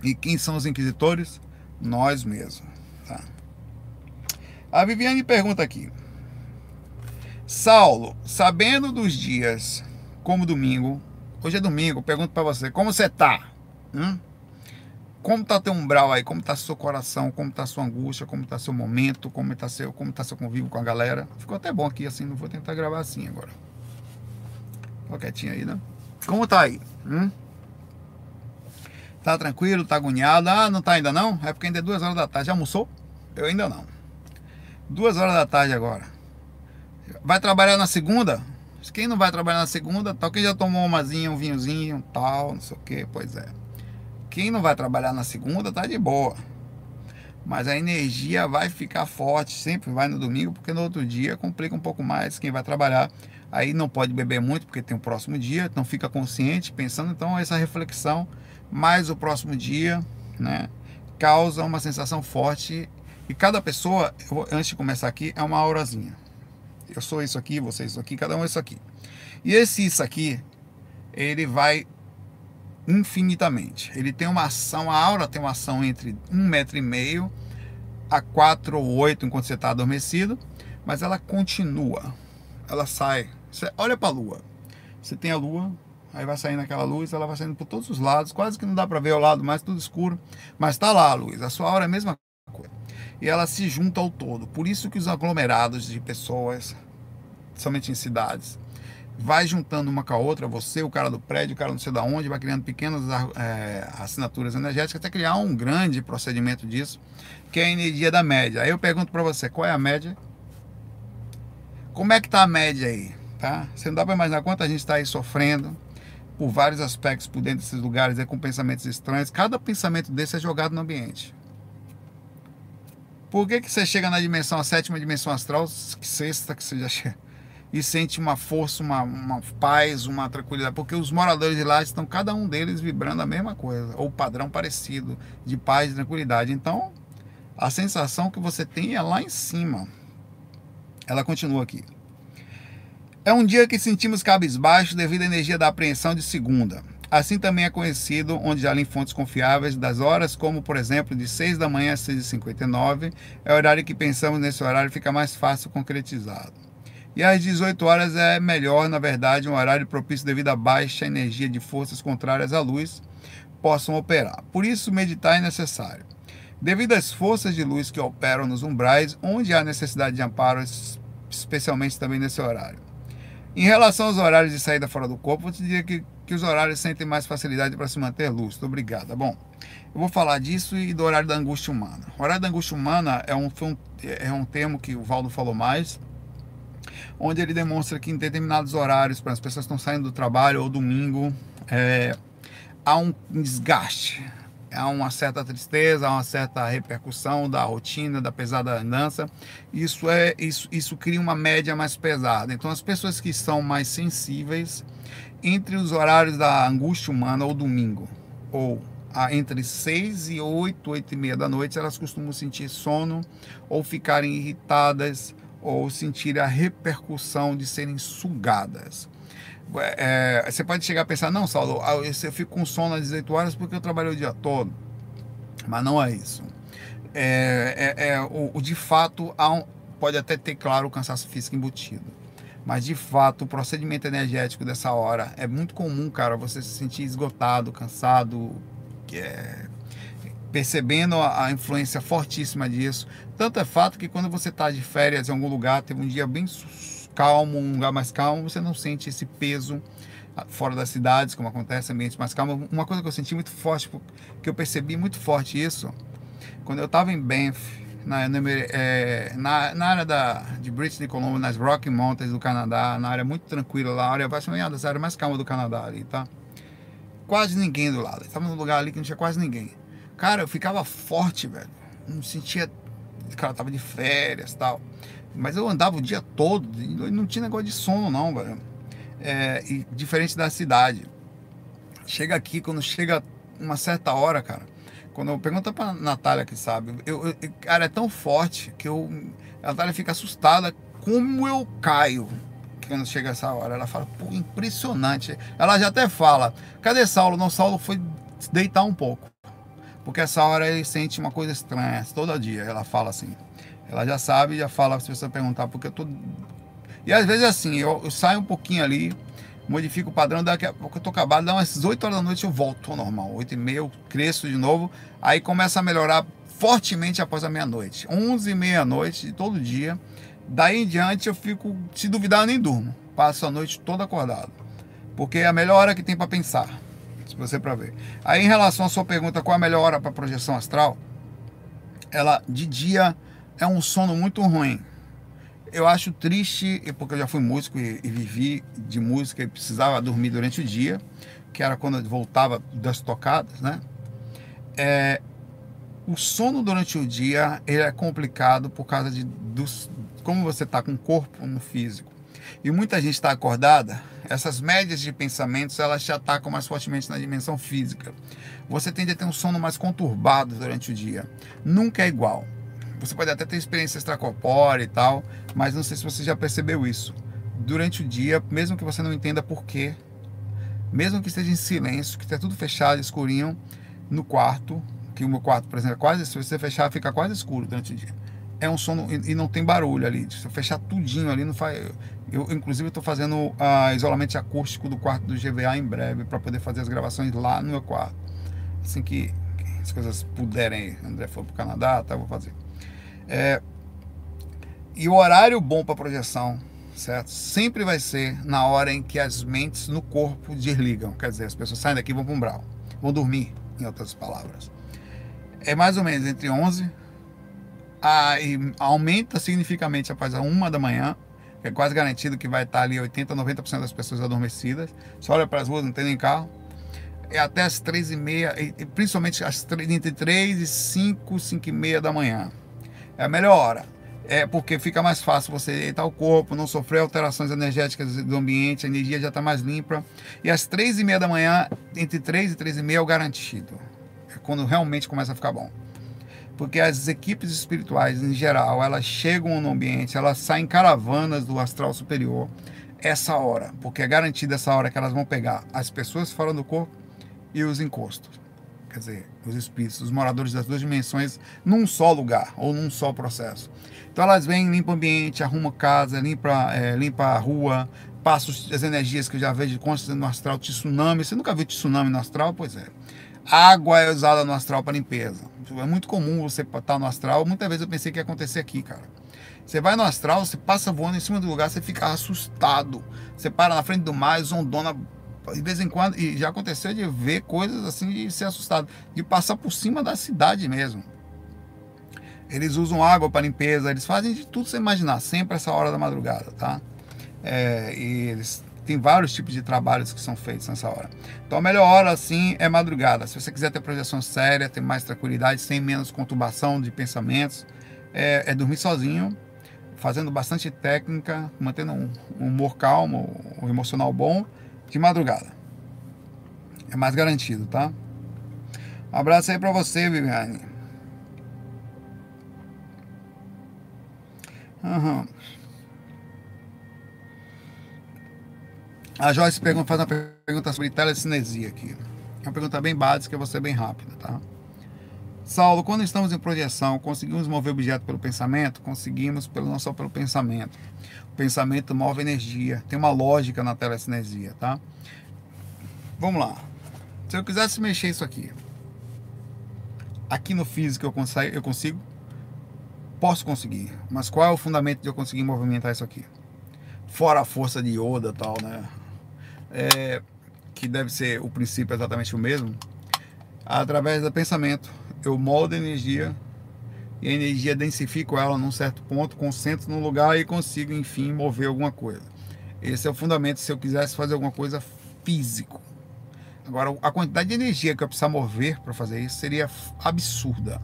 E quem são os inquisitores? Nós mesmos. Tá? A Viviane pergunta aqui. Saulo, sabendo dos dias como domingo, hoje é domingo, pergunto para você, como você tá? Hum? Como está teu umbral aí, como está seu coração, como está sua angústia, como está seu momento, como está seu, como tá seu convívio com a galera. Ficou até bom aqui assim, não vou tentar gravar assim agora. Ficou quietinho aí, né? Como tá aí? Hum? Tá tranquilo, tá agoniado? Ah, não tá ainda não? É porque ainda é duas horas da tarde. Já almoçou? Eu ainda não. Duas horas da tarde agora. Vai trabalhar na segunda? Quem não vai trabalhar na segunda, tal que já tomou umazinha, um vinhozinho, tal, não sei o que, pois é. Quem não vai trabalhar na segunda tá de boa. Mas a energia vai ficar forte, sempre vai no domingo, porque no outro dia complica um pouco mais quem vai trabalhar. Aí não pode beber muito, porque tem o próximo dia, então fica consciente, pensando então essa reflexão, mais o próximo dia, né? Causa uma sensação forte. E cada pessoa, vou, antes de começar aqui, é uma aurazinha. Eu sou isso aqui, você é isso aqui, cada um é isso aqui. E esse isso aqui, ele vai infinitamente. Ele tem uma ação, a aura tem uma ação entre um metro e meio a quatro ou oito enquanto você está adormecido, mas ela continua. Ela sai. Você olha para a lua. Você tem a lua, aí vai saindo aquela luz, ela vai saindo por todos os lados, quase que não dá para ver o lado mais, tudo escuro, mas está lá a luz. A sua aura é a mesma coisa. E ela se junta ao todo. Por isso que os aglomerados de pessoas, somente em cidades, vai juntando uma com a outra, você, o cara do prédio, o cara não sei da onde, vai criando pequenas é, assinaturas energéticas até criar um grande procedimento disso, que é a energia da média. Aí eu pergunto para você, qual é a média? Como é que tá a média aí? Tá? Você não dá para imaginar quanta gente está aí sofrendo por vários aspectos por dentro desses lugares, é, com pensamentos estranhos. Cada pensamento desse é jogado no ambiente. Por que, que você chega na dimensão, a sétima dimensão astral, que sexta que você já chega? E sente uma força, uma, uma paz, uma tranquilidade, porque os moradores de lá estão cada um deles vibrando a mesma coisa, ou padrão parecido de paz e tranquilidade. Então, a sensação que você tem é lá em cima. Ela continua aqui. É um dia que sentimos cabisbaixo devido à energia da apreensão de segunda. Assim também é conhecido, onde já lê fontes confiáveis, das horas, como por exemplo de 6 da manhã às 6h59, é o horário que pensamos nesse horário fica mais fácil concretizado. E às 18 horas é melhor, na verdade, um horário propício devido à baixa energia de forças contrárias à luz possam operar. Por isso, meditar é necessário. Devido às forças de luz que operam nos umbrais, onde há necessidade de amparo, especialmente também nesse horário. Em relação aos horários de saída fora do corpo, eu te diria que, que os horários sentem mais facilidade para se manter lúcido. Obrigado. Bom, eu vou falar disso e do horário da angústia humana. O horário da angústia humana é um, é um termo que o Valdo falou mais, onde ele demonstra que em determinados horários, para as pessoas que estão saindo do trabalho ou domingo, é, há um desgaste, há uma certa tristeza, há uma certa repercussão da rotina, da pesada andança. Isso é isso, isso cria uma média mais pesada. Então as pessoas que são mais sensíveis entre os horários da angústia humana ou domingo ou entre 6 e 8, 8 e meia da noite, elas costumam sentir sono ou ficarem irritadas ou sentir a repercussão de serem sugadas. É, você pode chegar a pensar, não, Saulo, ah, eu fico com sono às 18 horas porque eu trabalho o dia todo. Mas não é isso. É, é, é o, o, de fato, um, pode até ter, claro, o cansaço físico embutido. Mas de fato, o procedimento energético dessa hora é muito comum, cara, você se sentir esgotado, cansado, é, percebendo a, a, influência fortíssima disso. Tanto é fato que quando você está de férias em algum lugar, teve um dia bem calmo, um lugar mais calmo, você não sente esse peso ah, fora das cidades, como acontece, ambientes mais calmos. Uma coisa que eu senti muito forte, que eu percebi muito forte isso, quando eu estava em Banff, na, é, na, na, área da, de British Columbia, nas Rocky Mountains do Canadá, na área muito tranquila lá, área, uma das áreas mais calmas do Canadá ali, tá? Quase ninguém do lado. Estava num lugar ali que não tinha quase ninguém. Cara, eu ficava forte, velho. Não sentia. Cara, tava de férias tal. Mas eu andava o dia todo não tinha negócio de sono, não, velho. É, e diferente da cidade. Chega aqui, quando chega uma certa hora, cara. Quando eu pergunto pra Natália que sabe, eu, eu, cara, é tão forte que eu, a Natália fica assustada como eu caio quando chega essa hora. Ela fala, pô, impressionante. Ela já até fala, cadê Saulo? Não, Saulo foi deitar um pouco. Porque essa hora ele sente uma coisa estranha, todo dia. Ela fala assim. Ela já sabe, já fala se você perguntar, porque eu tô. E às vezes assim, eu, eu saio um pouquinho ali, modifico o padrão, daqui a pouco eu tô acabado, dá umas 8 horas da noite eu volto ao normal. 8 e meia eu cresço de novo, aí começa a melhorar fortemente após a meia-noite. 11 e meia-noite, todo dia. Daí em diante eu fico, se duvidar, eu nem durmo. Passo a noite toda acordado. Porque é a melhor hora que tem para pensar. Se você para ver. Aí em relação à sua pergunta, qual a melhor hora para projeção astral? Ela de dia é um sono muito ruim. Eu acho triste, porque eu já fui músico e, e, vivi de música e precisava dormir durante o dia, que era quando eu voltava das tocadas, né? É, o sono durante o dia ele é complicado por causa de dos, como você está com o corpo no físico. E muita gente está acordada, essas médias de pensamentos elas te atacam mais fortemente na dimensão física. Você tende a ter um sono mais conturbado durante o dia. Nunca é igual. Você pode até ter experiência extracorpórea e tal, mas não sei se você já percebeu isso. Durante o dia, mesmo que você não entenda porquê, mesmo que esteja em silêncio, que esteja tudo fechado, escurinho, no quarto, que o meu quarto, por exemplo, é quase, se você fechar, fica quase escuro durante o dia. É um sono e, não tem barulho ali. Se eu fechar tudinho ali, não faz. Eu, inclusive, estou fazendo uh, isolamento acústico do quarto do GVA em breve para poder fazer as gravações lá no meu quarto. Assim que, que as coisas puderem, André for para o Canadá, tá, vou fazer. É, e o horário bom para projeção, certo? Sempre vai ser na hora em que as mentes no corpo desligam. Quer dizer, as pessoas saem daqui e vão para um brau. Vão dormir, em outras palavras. É mais ou menos entre 11 a, aumenta significativamente após a uma da manhã, é quase garantido que vai estar ali 80, 90% das pessoas adormecidas. Você olha para as ruas, não tem nem carro. É até as três e meia, e principalmente as, entre 3 e 5, 5 e meia da manhã é a melhor hora. É porque fica mais fácil você deitar o corpo, não sofrer alterações energéticas do ambiente, a energia já está mais limpa. E às três e meia da manhã, entre três e três e meia é o garantido. É quando realmente começa a ficar bom. Porque as equipes espirituais, em geral, elas chegam no ambiente, elas saem caravanas do astral superior essa hora. Porque é garantida essa hora que elas vão pegar as pessoas fora do corpo e os encostos quer dizer, os espíritos, os moradores das duas dimensões, num só lugar ou num só processo. Então elas vêm, limpam o ambiente, arrumam casa, limpa, é, limpa a rua, passa as energias que eu já vejo constantes no astral, tsunami. Você nunca viu tsunami no astral? Pois é. Água é usada no astral para limpeza. É muito comum você estar no astral. Muitas vezes eu pensei que ia acontecer aqui, cara. Você vai no astral, você passa voando em cima do lugar, você fica assustado. Você para na frente do mar, zondona de vez em quando, e já aconteceu de ver coisas assim de ser assustado, de passar por cima da cidade mesmo. Eles usam água para limpeza, eles fazem de tudo você imaginar, sempre essa hora da madrugada, tá? É, e eles tem vários tipos de trabalhos que são feitos nessa hora. Então a melhor hora assim é madrugada. Se você quiser ter projeção séria, ter mais tranquilidade, sem menos conturbação de pensamentos, é, é dormir sozinho, fazendo bastante técnica, mantendo um, um humor calmo, um emocional bom, de madrugada. É mais garantido, tá? Um abraço aí para você, Viviane. Uhum. A Joyce pergunta, faz uma pergunta sobre telecinesia aqui. É uma pergunta bem básica, vou ser bem rápida, tá? Saulo, quando estamos em projeção, conseguimos mover o objeto pelo pensamento? Conseguimos, pelo, não só pelo pensamento. O pensamento move energia. Tem uma lógica na telecinesia, tá? Vamos lá. Se eu quisesse mexer isso aqui, aqui no físico eu consigo, eu consigo? Posso conseguir. Mas qual é o fundamento de eu conseguir movimentar isso aqui? Fora a força de Yoda tal, né? É, que deve ser o princípio exatamente o mesmo, através do pensamento. Eu moldo energia e a energia densifico ela num certo ponto, concentro no lugar e consigo, enfim, mover alguma coisa. Esse é o fundamento se eu quisesse fazer alguma coisa físico. Agora, a quantidade de energia que eu precisar mover para fazer isso seria absurda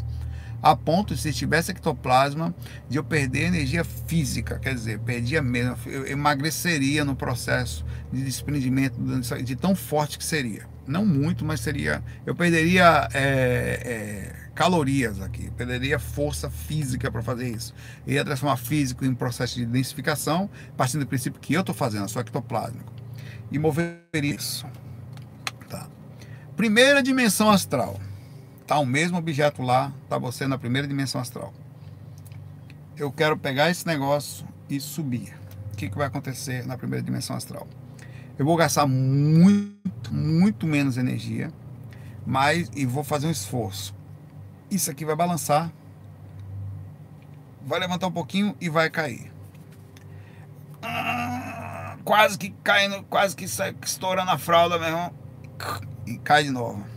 a ponto, se tivesse ectoplasma, de eu perder energia física, quer dizer, perdia mesmo, eu emagreceria no processo de desprendimento de tão forte que seria. Não muito, mas seria. Eu perderia é, é, calorias aqui, perderia força física para fazer isso. Ia transformar físico em processo de densificação, partindo do princípio que eu estou fazendo, sou ectoplásmico. E moveria isso. Tá. Primeira dimensão astral. Tá o mesmo objeto lá, tá você na primeira dimensão astral. Eu quero pegar esse negócio e subir. O que, que vai acontecer na primeira dimensão astral? Eu vou gastar muito, muito menos energia, mas e vou fazer um esforço. Isso aqui vai balançar, vai levantar um pouquinho e vai cair. Ah, quase que caindo, quase que estourando a fralda, meu irmão. E cai de novo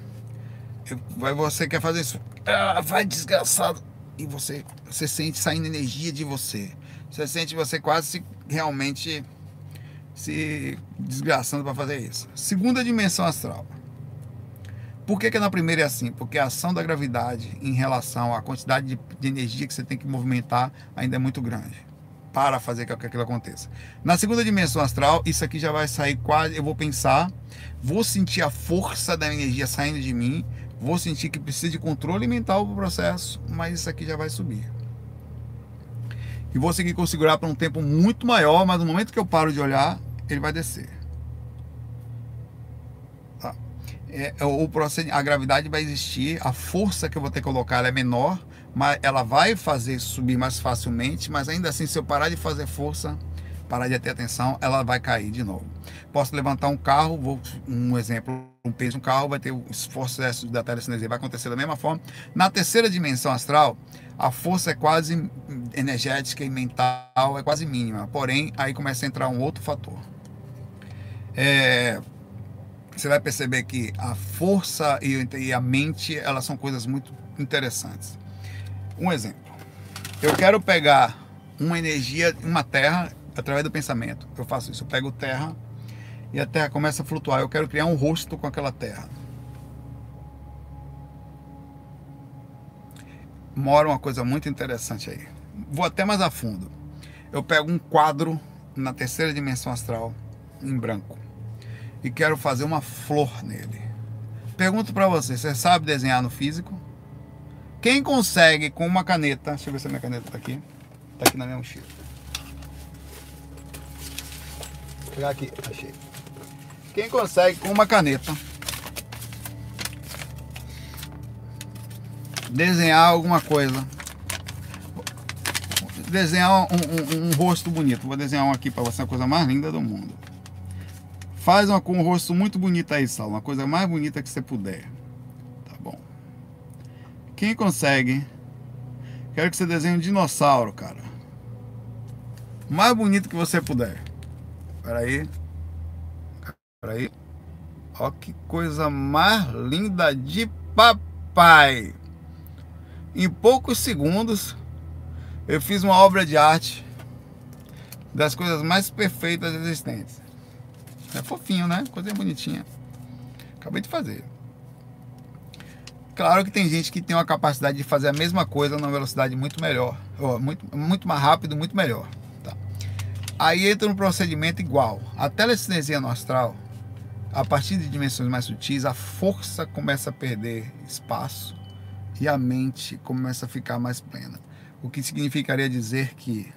vai você quer fazer isso, ah, vai desgraçado. E você, você sente saindo energia de você. Você sente você quase se, realmente se desgraçando para fazer isso. Segunda dimensão astral. Por que, que na primeira é assim? Porque a ação da gravidade em relação à quantidade de, de energia que você tem que movimentar ainda é muito grande para fazer que aquilo aconteça. Na segunda dimensão astral, isso aqui já vai sair quase. Eu vou pensar, vou sentir a força da energia saindo de mim Vou sentir que precisa de controle mental para o processo, mas isso aqui já vai subir. E vou conseguir configurar para um tempo muito maior, mas no momento que eu paro de olhar, ele vai descer. Tá. É o processo, a gravidade vai existir, a força que eu vou ter que colocar é menor, mas ela vai fazer subir mais facilmente, mas ainda assim, se eu parar de fazer força, parar de ter atenção, ela vai cair de novo. Posso levantar um carro, vou um exemplo, um peso um carro, vai ter o esforço da telecinesia, vai acontecer da mesma forma. Na terceira dimensão astral, a força é quase energética e mental é quase mínima, porém aí começa a entrar um outro fator. É, você vai perceber que a força e a mente elas são coisas muito interessantes. Um exemplo, eu quero pegar uma energia, uma terra através do pensamento. Eu faço isso, eu pego terra e a terra começa a flutuar. Eu quero criar um rosto com aquela terra. Mora uma coisa muito interessante aí. Vou até mais a fundo. Eu pego um quadro na terceira dimensão astral, em branco, e quero fazer uma flor nele. Pergunto para você, você sabe desenhar no físico? Quem consegue com uma caneta, deixa eu ver se a minha caneta tá aqui, tá aqui na minha mochila. Vou pegar aqui, achei. Quem consegue com uma caneta desenhar alguma coisa, desenhar um, um, um rosto bonito. Vou desenhar um aqui para você, a coisa mais linda do mundo. Faz uma, com um rosto muito bonito aí, Sal. Uma coisa mais bonita que você puder. Tá bom. Quem consegue? Quero que você desenhe um dinossauro, cara. mais bonito que você puder. Espera aí. Aí, ó que coisa mais linda de papai. Em poucos segundos, eu fiz uma obra de arte das coisas mais perfeitas existentes. É fofinho, né? Coisa bonitinha. Acabei de fazer. Claro que tem gente que tem uma capacidade de fazer a mesma coisa numa velocidade muito melhor, muito, muito mais rápido, muito melhor. Aí entra um procedimento igual. A telecinesia no astral, a partir de dimensões mais sutis, a força começa a perder espaço e a mente começa a ficar mais plena. O que significaria dizer que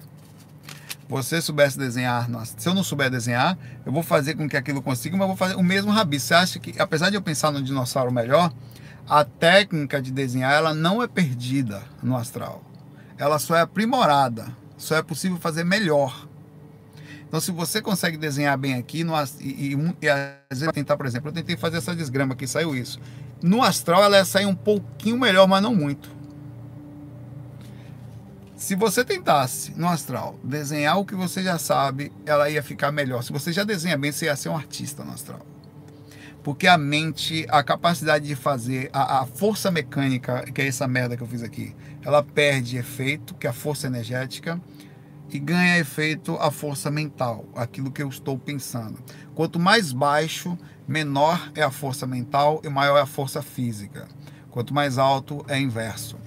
você soubesse desenhar, se eu não souber desenhar, eu vou fazer com que aquilo consiga, mas eu vou fazer o mesmo rabisco. Você acha que, apesar de eu pensar no dinossauro melhor, a técnica de desenhar ela não é perdida no astral. Ela só é aprimorada. Só é possível fazer melhor. Então, se você consegue desenhar bem aqui, no, e, e, e às vezes tentar, por exemplo, eu tentei fazer essa desgrama aqui, saiu isso. No astral ela ia sair um pouquinho melhor, mas não muito. Se você tentasse no astral desenhar o que você já sabe, ela ia ficar melhor. Se você já desenha bem, você ia ser um artista no astral porque a mente, a capacidade de fazer, a, a, força mecânica, que é essa merda que eu fiz aqui, ela perde efeito, que é a força energética, e ganha efeito a força mental, aquilo que eu estou pensando. Quanto mais baixo, menor é a força mental e maior é a força física. Quanto mais alto, é inverso.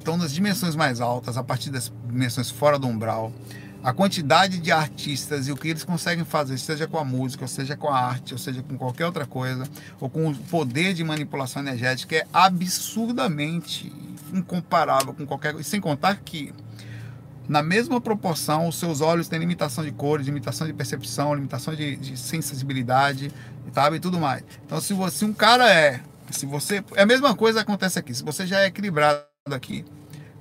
Então, nas dimensões mais altas, a partir das dimensões fora do umbral, a quantidade de artistas e o que eles conseguem fazer, seja com a música, seja com a arte, ou seja com qualquer outra coisa, ou com o poder de manipulação energética, é absurdamente incomparável com qualquer coisa. Sem contar que, na mesma proporção, os seus olhos têm limitação de cores, limitação de percepção, limitação de, de sensibilidade, sabe? E tudo mais. Então, se você, um cara é. Se você. É a mesma coisa que acontece aqui. Se você já é equilibrado aqui,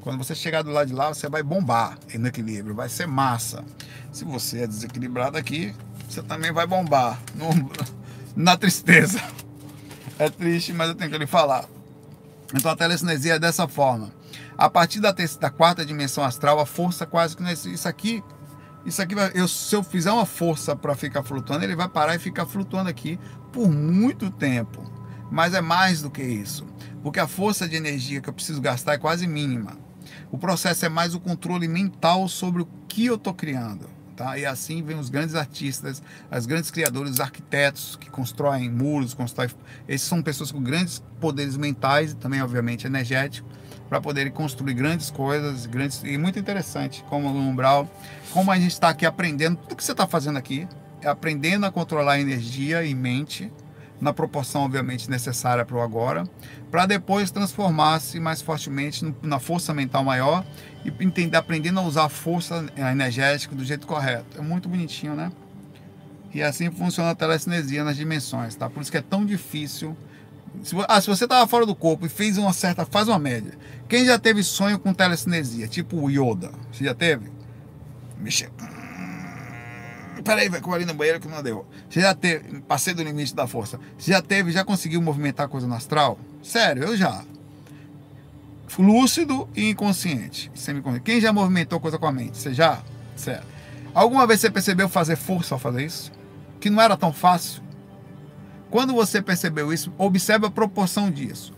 quando você chegar do lado de lá, você vai bombar no equilíbrio, vai ser massa. Se você é desequilibrado aqui, você também vai bombar no, na tristeza. É triste, mas eu tenho que lhe falar. Então a telecinesia é dessa forma. A partir da, da quarta dimensão astral, a força quase que não é isso aqui. Isso aqui, eu, se eu fizer uma força para ficar flutuando, ele vai parar e ficar flutuando aqui por muito tempo. Mas é mais do que isso, porque a força de energia que eu preciso gastar é quase mínima. O processo é mais o controle mental sobre o que eu estou criando. Tá? E assim vem os grandes artistas, os grandes criadores, os arquitetos que constroem muros, constroem. Esses são pessoas com grandes poderes mentais e também, obviamente, energéticos, para poderem construir grandes coisas, grandes e muito interessante, como o umbral, como a gente está aqui aprendendo, tudo que você está fazendo aqui é aprendendo a controlar a energia e mente na proporção obviamente necessária para o agora, para depois transformar-se mais fortemente na força mental maior e entender, aprendendo a usar a força energética do jeito correto. É muito bonitinho, né? E assim funciona a telecinesia nas dimensões, tá? Por isso que é tão difícil. Se, ah, se você estava fora do corpo e fez uma certa, faz uma média. Quem já teve sonho com telecinesia, tipo o Yoda? Você já teve? Mexer Peraí, vai ali no banheiro que não deu. Você já teve. Passei do limite da força. Você já teve, já conseguiu movimentar coisa no astral? Sério, eu já. Lúcido e inconsciente. Quem já movimentou coisa com a mente? Você já? Sério. Alguma vez você percebeu fazer força ao fazer isso? Que não era tão fácil? Quando você percebeu isso, observe a proporção disso.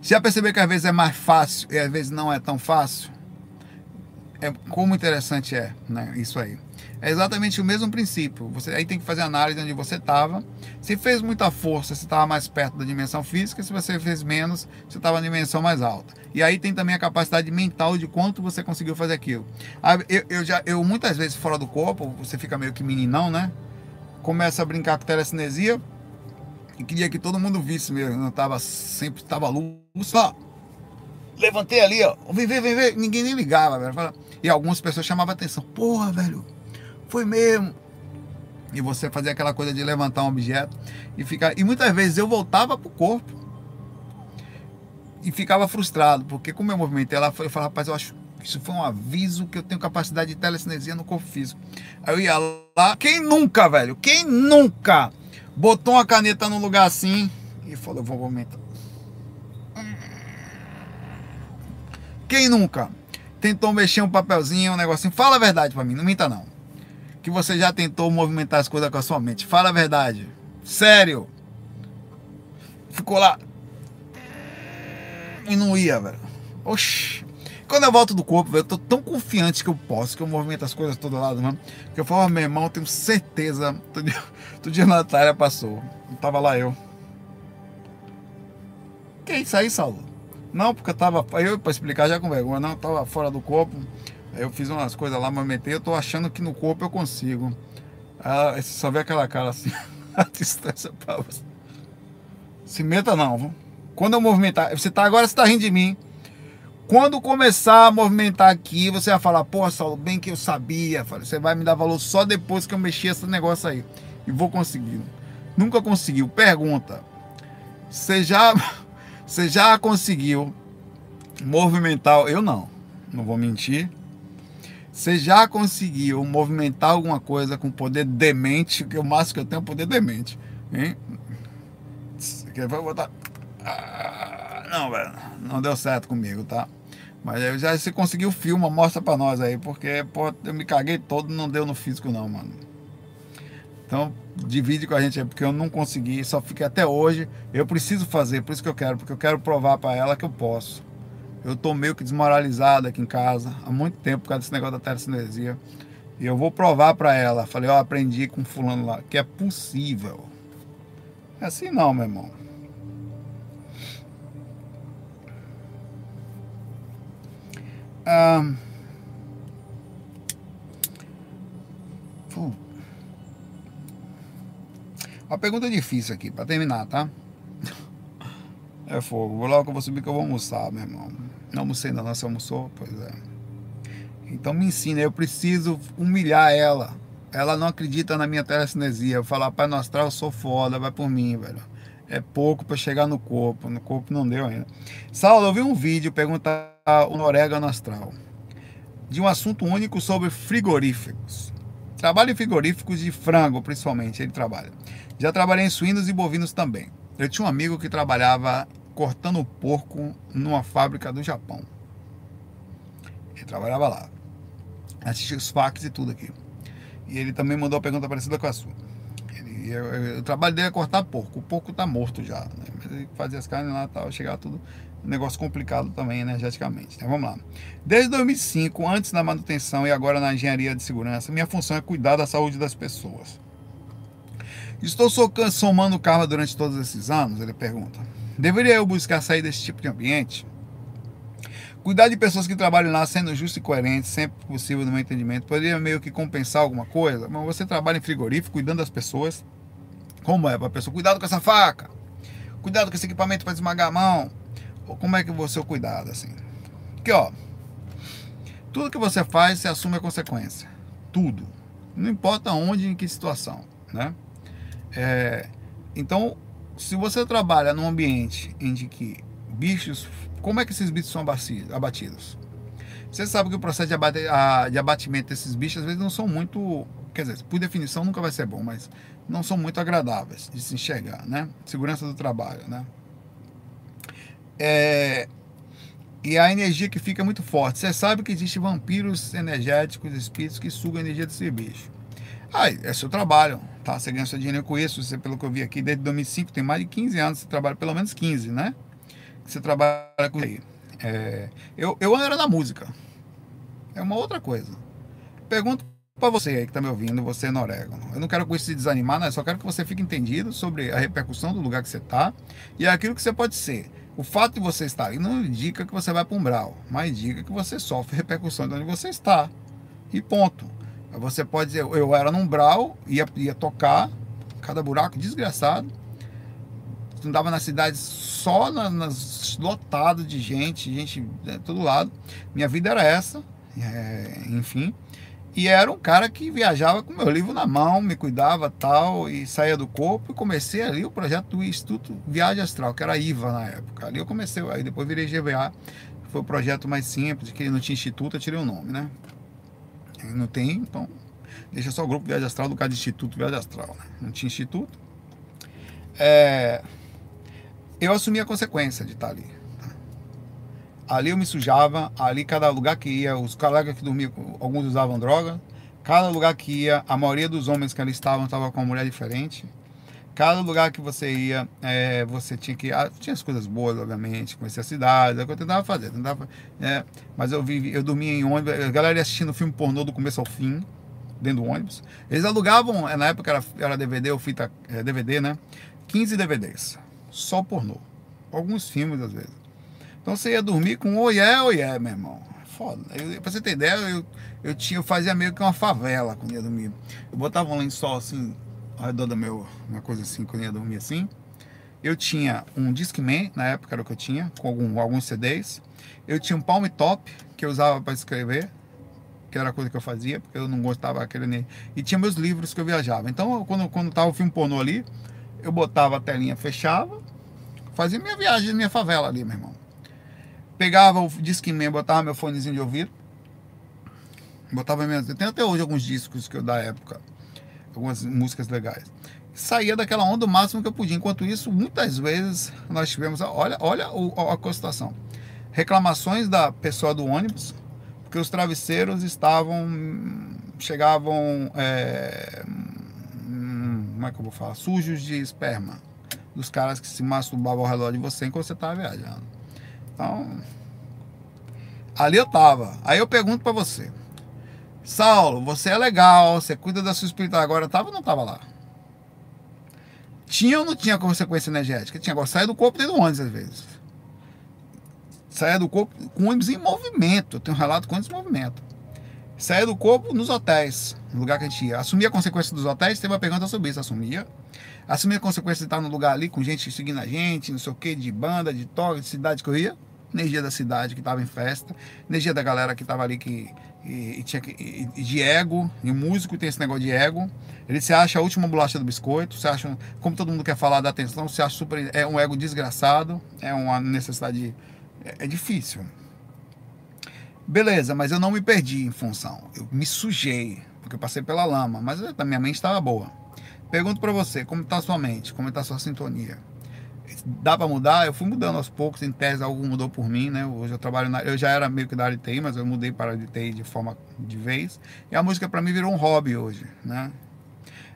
Já percebeu que às vezes é mais fácil e às vezes não é tão fácil? É, como interessante é né, isso aí. É exatamente o mesmo princípio. Você aí tem que fazer análise onde você estava. Se fez muita força, você estava mais perto da dimensão física. Se você fez menos, você estava na dimensão mais alta. E aí tem também a capacidade mental de quanto você conseguiu fazer aquilo. Eu, eu já, eu muitas vezes fora do corpo, você fica meio que meninão, né? Começa a brincar com telecinesia e queria que todo mundo visse mesmo. Eu tava sempre tava luz. Ó, levantei ali, ó. Vem, vem, vem, vem. Ninguém nem ligava, velho. E algumas pessoas chamavam atenção. Porra, velho foi mesmo. E você fazia aquela coisa de levantar um objeto e ficar. E muitas vezes eu voltava pro corpo e ficava frustrado, porque como eu movimentei ela, eu falei, rapaz, eu acho isso foi um aviso que eu tenho capacidade de telecinesia no corpo físico. Aí eu ia lá, quem nunca, velho? Quem nunca botou uma caneta no lugar assim e falou, vou movimentar. Quem nunca tentou mexer um papelzinho, um negocinho? Fala a verdade para mim, não minta não que você já tentou movimentar as coisas com a sua mente. Fala a verdade. Sério. Ficou lá. E não ia, velho. Oxi. Quando eu volto do corpo, eu tô tão confiante que eu posso, que eu movimento as coisas todo lado, mano. Que eu falo, meu irmão, eu tenho certeza. Todo dia, dia a Natália passou. Tava lá eu. Que isso aí, Saulo? Não, porque eu tava. Eu, pra explicar já com vergonha, não, eu tava fora do corpo. Eu fiz umas coisas lá, movimentei. Eu tô achando que no corpo eu consigo. Ah, você só vê aquela cara assim, a distância pra você. Se meta não, viu? Quando eu movimentar, você tá agora, você tá rindo de mim. Quando começar a movimentar aqui, você vai falar, pô, Saulo, bem que eu sabia. Você vai me dar valor só depois que eu mexer esse negócio aí. E vou conseguir. Nunca conseguiu. Pergunta. Você já, você já conseguiu movimentar? Eu não. Não vou mentir. Você já conseguiu movimentar alguma coisa com poder demente? Que o máximo que eu tenho é poder demente. Hein? Vai botar. Ah, não, velho. Não deu certo comigo, tá? Mas eu já se conseguiu filma, mostra pra nós aí, porque pô, eu me caguei todo, não deu no físico não, mano. Então, divide com a gente aí, porque eu não consegui, só fiquei até hoje. Eu preciso fazer, por isso que eu quero, porque eu quero provar para ela que eu posso. Eu tô meio que desmoralizado aqui em casa há muito tempo por causa desse negócio da telecinesia. E eu vou provar para ela. Falei, ó, aprendi com fulano lá, que é possível. É assim não, meu irmão. Ah, uma pergunta difícil aqui, para terminar, tá? É fogo. Vou logo eu vou subir que eu vou almoçar, meu irmão. Não almocei ainda não, você almoçou? Pois é. Então me ensina, eu preciso humilhar ela. Ela não acredita na minha telecinesia. Eu falar, pai nostral, eu sou foda, vai por mim, velho é pouco para chegar no corpo. No corpo não deu ainda. Saulo, eu vi um vídeo perguntar o orégano astral de um assunto único sobre frigoríficos. Trabalho em frigoríficos de frango, principalmente, ele trabalha. Já trabalhei em suínos e bovinos também. Eu tinha um amigo que trabalhava cortando porco numa fábrica do Japão. Ele trabalhava lá. Assistia os fax e tudo aqui. E ele também mandou uma pergunta parecida com a sua. E eu, eu, o trabalho dele é cortar porco. O porco tá morto já. Né? Mas ele fazia as carnes lá e tal, chegava tudo. Um negócio complicado também energeticamente. Então vamos lá. Desde 2005, antes na manutenção e agora na engenharia de segurança, minha função é cuidar da saúde das pessoas. Estou somando karma durante todos esses anos? Ele pergunta. Deveria eu buscar sair desse tipo de ambiente? Cuidar de pessoas que trabalham lá sendo justo e coerente, sempre possível no meu entendimento, poderia meio que compensar alguma coisa. Mas você trabalha em frigorífico, cuidando das pessoas. Como é para a pessoa? Cuidado com essa faca. Cuidado com esse equipamento para esmagar a mão. Como é que você o cuidado assim? Porque ó, tudo que você faz, você assume a consequência. Tudo. Não importa onde, em que situação, né? É, então, se você trabalha num ambiente em que bichos como é que esses bichos são abatidos? Você sabe que o processo de, abate, de abatimento desses bichos às vezes não são muito, quer dizer, por definição nunca vai ser bom, mas não são muito agradáveis de se enxergar, né? Segurança do trabalho, né? É, e a energia que fica muito forte. Você sabe que existem vampiros energéticos, espíritos que sugam a energia desse bicho. Ah, é seu trabalho, tá? Você ganha seu dinheiro com isso. Você, pelo que eu vi aqui, desde 2005, tem mais de 15 anos, você trabalha pelo menos 15, né? você trabalha com isso aí. É, eu, eu era na música. É uma outra coisa. Pergunto para você aí que está me ouvindo, você no orégano. Eu não quero com isso se desanimar, né? Eu só quero que você fique entendido sobre a repercussão do lugar que você está e aquilo que você pode ser. O fato de você estar ali não indica que você vai para um brau, mas indica que você sofre repercussão de onde você está. E ponto. Você pode dizer, eu era num brau, ia, ia tocar, cada buraco desgraçado, andava na cidade só na, nas, lotado de gente, gente de todo lado. Minha vida era essa, é, enfim. E era um cara que viajava com meu livro na mão, me cuidava tal, e saía do corpo. E comecei ali o projeto do Instituto Viagem Astral, que era IVA na época. Ali eu comecei, aí depois virei GVA. Foi o projeto mais simples, que não tinha instituto, eu tirei o nome, né? Não tem, então deixa só o grupo Viagem Astral do caso de Instituto Viagem Astral, né? Não tinha instituto. É, eu assumi a consequência de estar ali. Ali eu me sujava, ali cada lugar que ia, os colegas que dormiam, alguns usavam droga, cada lugar que ia, a maioria dos homens que ali estavam estava com uma mulher diferente. Cada lugar que você ia, é, você tinha que. Ah, tinha as coisas boas, obviamente, conhecer a cidade, o que eu tentava fazer. Tentava, é, mas eu vivi, eu dormia em ônibus, a galera ia assistindo filme pornô do começo ao fim, dentro do ônibus. Eles alugavam, é, na época era, era DVD ou fita é, DVD, né? 15 DVDs. Só pornô. Alguns filmes, às vezes. Então você ia dormir com oh yeah, oh yeah, meu irmão. Foda. Eu, pra você ter ideia, eu, eu, tinha, eu fazia meio que uma favela quando ia dormir. Eu botava um lençol assim ao redor do meu, uma coisa assim, quando ia dormir assim. Eu tinha um Discman, na época era o que eu tinha, com algum, alguns CDs. Eu tinha um Palm Top, que eu usava para escrever, que era a coisa que eu fazia, porque eu não gostava daquele. E tinha meus livros que eu viajava. Então, quando, quando tava o filme pornô ali, eu botava a telinha, fechava, fazia minha viagem, minha favela ali, meu irmão. Pegava o Discman, botava meu fonezinho de ouvido, botava minhas. Tem até hoje alguns discos que eu da época algumas músicas legais. Saía daquela onda o máximo que eu podia. Enquanto isso, muitas vezes nós tivemos, olha, olha a, situação. Reclamações da pessoa do ônibus, porque os travesseiros estavam, chegavam, é, como é que eu vou falar, sujos de esperma dos caras que se masturbavam ao redor de você enquanto você estava viajando. Então, ali eu tava. Aí eu pergunto para você, Saulo, você é legal, você cuida da sua espiritualidade. Agora estava ou não estava lá? Tinha ou não tinha consequência energética? Tinha. Agora saia do corpo dentro do ônibus às vezes. Saia do corpo com ônibus em movimento. Eu tenho um relato com ônibus em movimento. Saia do corpo nos hotéis, no lugar que a gente ia. Assumia a consequência dos hotéis, teve uma pergunta sobre isso. Assumia. Assumia a consequência de estar no lugar ali com gente seguindo a gente, não sei o que, de banda, de toque, de cidade que eu ia. Energia da cidade que estava em festa. Energia da galera que estava ali que e, e, tinha, e, de ego, e o músico tem esse negócio de ego. Ele se acha a última bolacha do biscoito, se acha, como todo mundo quer falar da atenção, se acha super. É um ego desgraçado, é uma necessidade. É, é difícil. Beleza, mas eu não me perdi em função. Eu me sujei, porque eu passei pela lama, mas a minha mente estava boa. Pergunto para você, como está sua mente? Como está sua sintonia? dá para mudar, eu fui mudando aos poucos, em tese algo mudou por mim, né? Hoje eu trabalho na, eu já era meio que da área de TI, mas eu mudei para a de TI de forma de vez. E a música para mim virou um hobby hoje, né?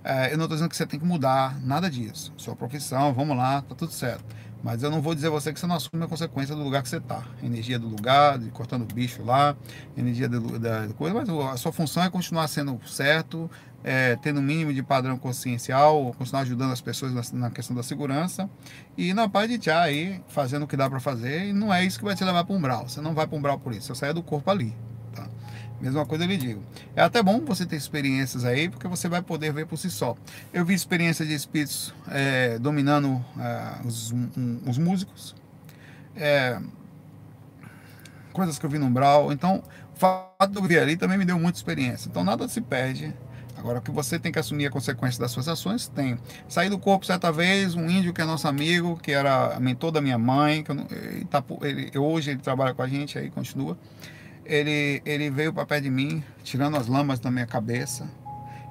É, eu não estou dizendo que você tem que mudar nada disso. Sua profissão, vamos lá, tá tudo certo. Mas eu não vou dizer a você que você não assume a consequência do lugar que você está. Energia do lugar, de cortando o bicho lá, energia da coisa, mas a sua função é continuar sendo certo, é, tendo o um mínimo de padrão consciencial, continuar ajudando as pessoas na, na, questão da segurança e na paz de já aí, fazendo o que dá para fazer. E não é isso que vai te levar para um umbral. Você não vai para um umbral por isso, você sai do corpo ali. Tá? Mesma coisa eu lhe digo. É até bom você ter experiências aí, porque você vai poder ver por si só. Eu vi experiência de espíritos é, dominando é, os, um, os músicos. É, coisas que eu vi no umbral. Então, o fato de eu ver ali também me deu muita experiência. Então, nada se perde Agora, que você tem que assumir a consequência das suas ações, tem. Saí do corpo certa vez, um índio que é nosso amigo, que era mentor da minha mãe, que não, ele tá, ele, hoje ele trabalha com a gente, aí continua. Ele, ele veio para perto de mim, tirando as lamas da minha cabeça,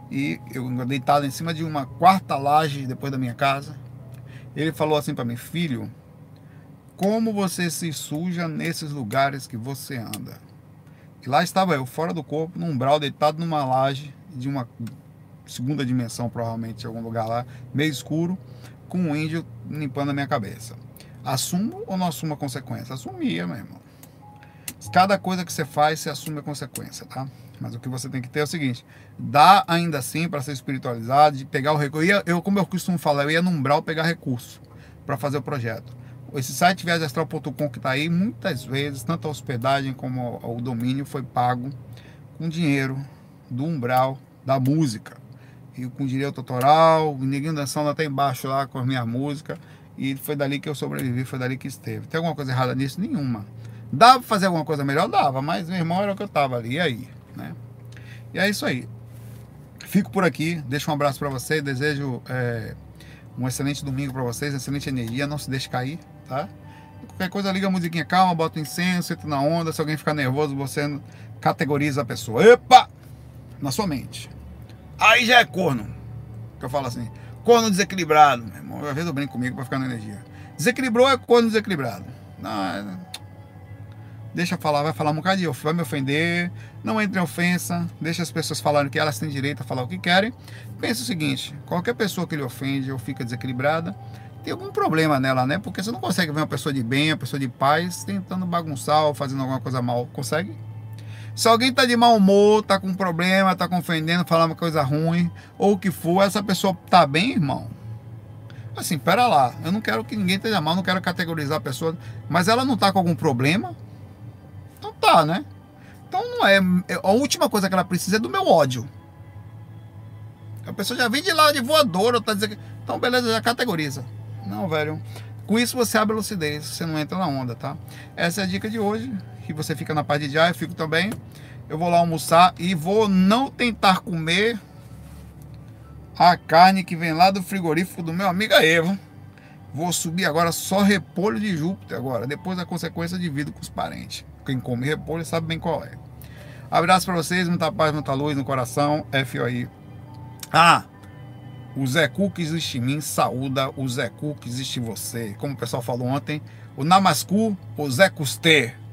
e eu deitado em cima de uma quarta laje depois da minha casa. Ele falou assim para mim, filho, como você se suja nesses lugares que você anda. E lá estava eu, fora do corpo, num umbral, deitado numa laje, de uma segunda dimensão, provavelmente, em algum lugar lá, meio escuro, com um índio limpando a minha cabeça. Assumo ou não assumo a consequência? Assumia, meu irmão. Cada coisa que você faz, você assume a consequência, tá? Mas o que você tem que ter é o seguinte: dá ainda assim para ser espiritualizado, de pegar o recurso. Eu, eu, como eu costumo falar, eu ia no umbral pegar recurso para fazer o projeto. Esse site viagemastral.com que está aí, muitas vezes, tanto a hospedagem como o domínio foi pago com dinheiro do umbral da música. E com direito autoral, Neguinho dançando até embaixo lá com a minha música. E foi dali que eu sobrevivi, foi dali que esteve. Tem alguma coisa errada nisso? Nenhuma. Dava pra fazer alguma coisa melhor? Dava, mas meu irmão era o que eu tava ali. E aí? Né? E é isso aí. Fico por aqui, deixo um abraço para você, desejo é, um excelente domingo para vocês, excelente energia, não se deixe cair, tá? Qualquer coisa, liga a musiquinha calma, bota o incenso, entra na onda, se alguém ficar nervoso, você categoriza a pessoa. Epa! Na sua mente. Aí já é corno. Que eu falo assim, corno desequilibrado. Meu irmão, às vezes eu brinco comigo para ficar na energia. Desequilibrou é corno desequilibrado. Não, é... Deixa falar, vai falar um bocadinho, vai me ofender, não entre em ofensa, deixa as pessoas falarem que elas têm direito a falar o que querem. Pensa o seguinte, qualquer pessoa que lhe ofende ou fica desequilibrada, tem algum problema nela, né? Porque você não consegue ver uma pessoa de bem, uma pessoa de paz, tentando bagunçar ou fazendo alguma coisa mal. Consegue? Se alguém tá de mau humor, tá com problema, tá confendendo, falando uma coisa ruim, ou o que for, essa pessoa tá bem, irmão? Assim, pera lá, eu não quero que ninguém esteja mal, não quero categorizar a pessoa, mas ela não tá com algum problema? Tá, né? Então não é. A última coisa que ela precisa é do meu ódio. A pessoa já vem de lá de voadora, tá dizendo. Então, beleza, já categoriza. Não, velho. Com isso você abre a lucidez, você não entra na onda, tá? Essa é a dica de hoje. Que você fica na parte de já, eu fico também. Eu vou lá almoçar e vou não tentar comer a carne que vem lá do frigorífico do meu amigo Evo. Vou subir agora só repolho de Júpiter agora, depois da consequência de vida com os parentes. Quem come repolho sabe bem qual é. Abraço para vocês, muita paz, muita luz no coração. FOI. Ah, o Zé Cook existe em mim, saúda o Zé Cook existe em você. Como o pessoal falou ontem, o Namascu, o Zé Custer.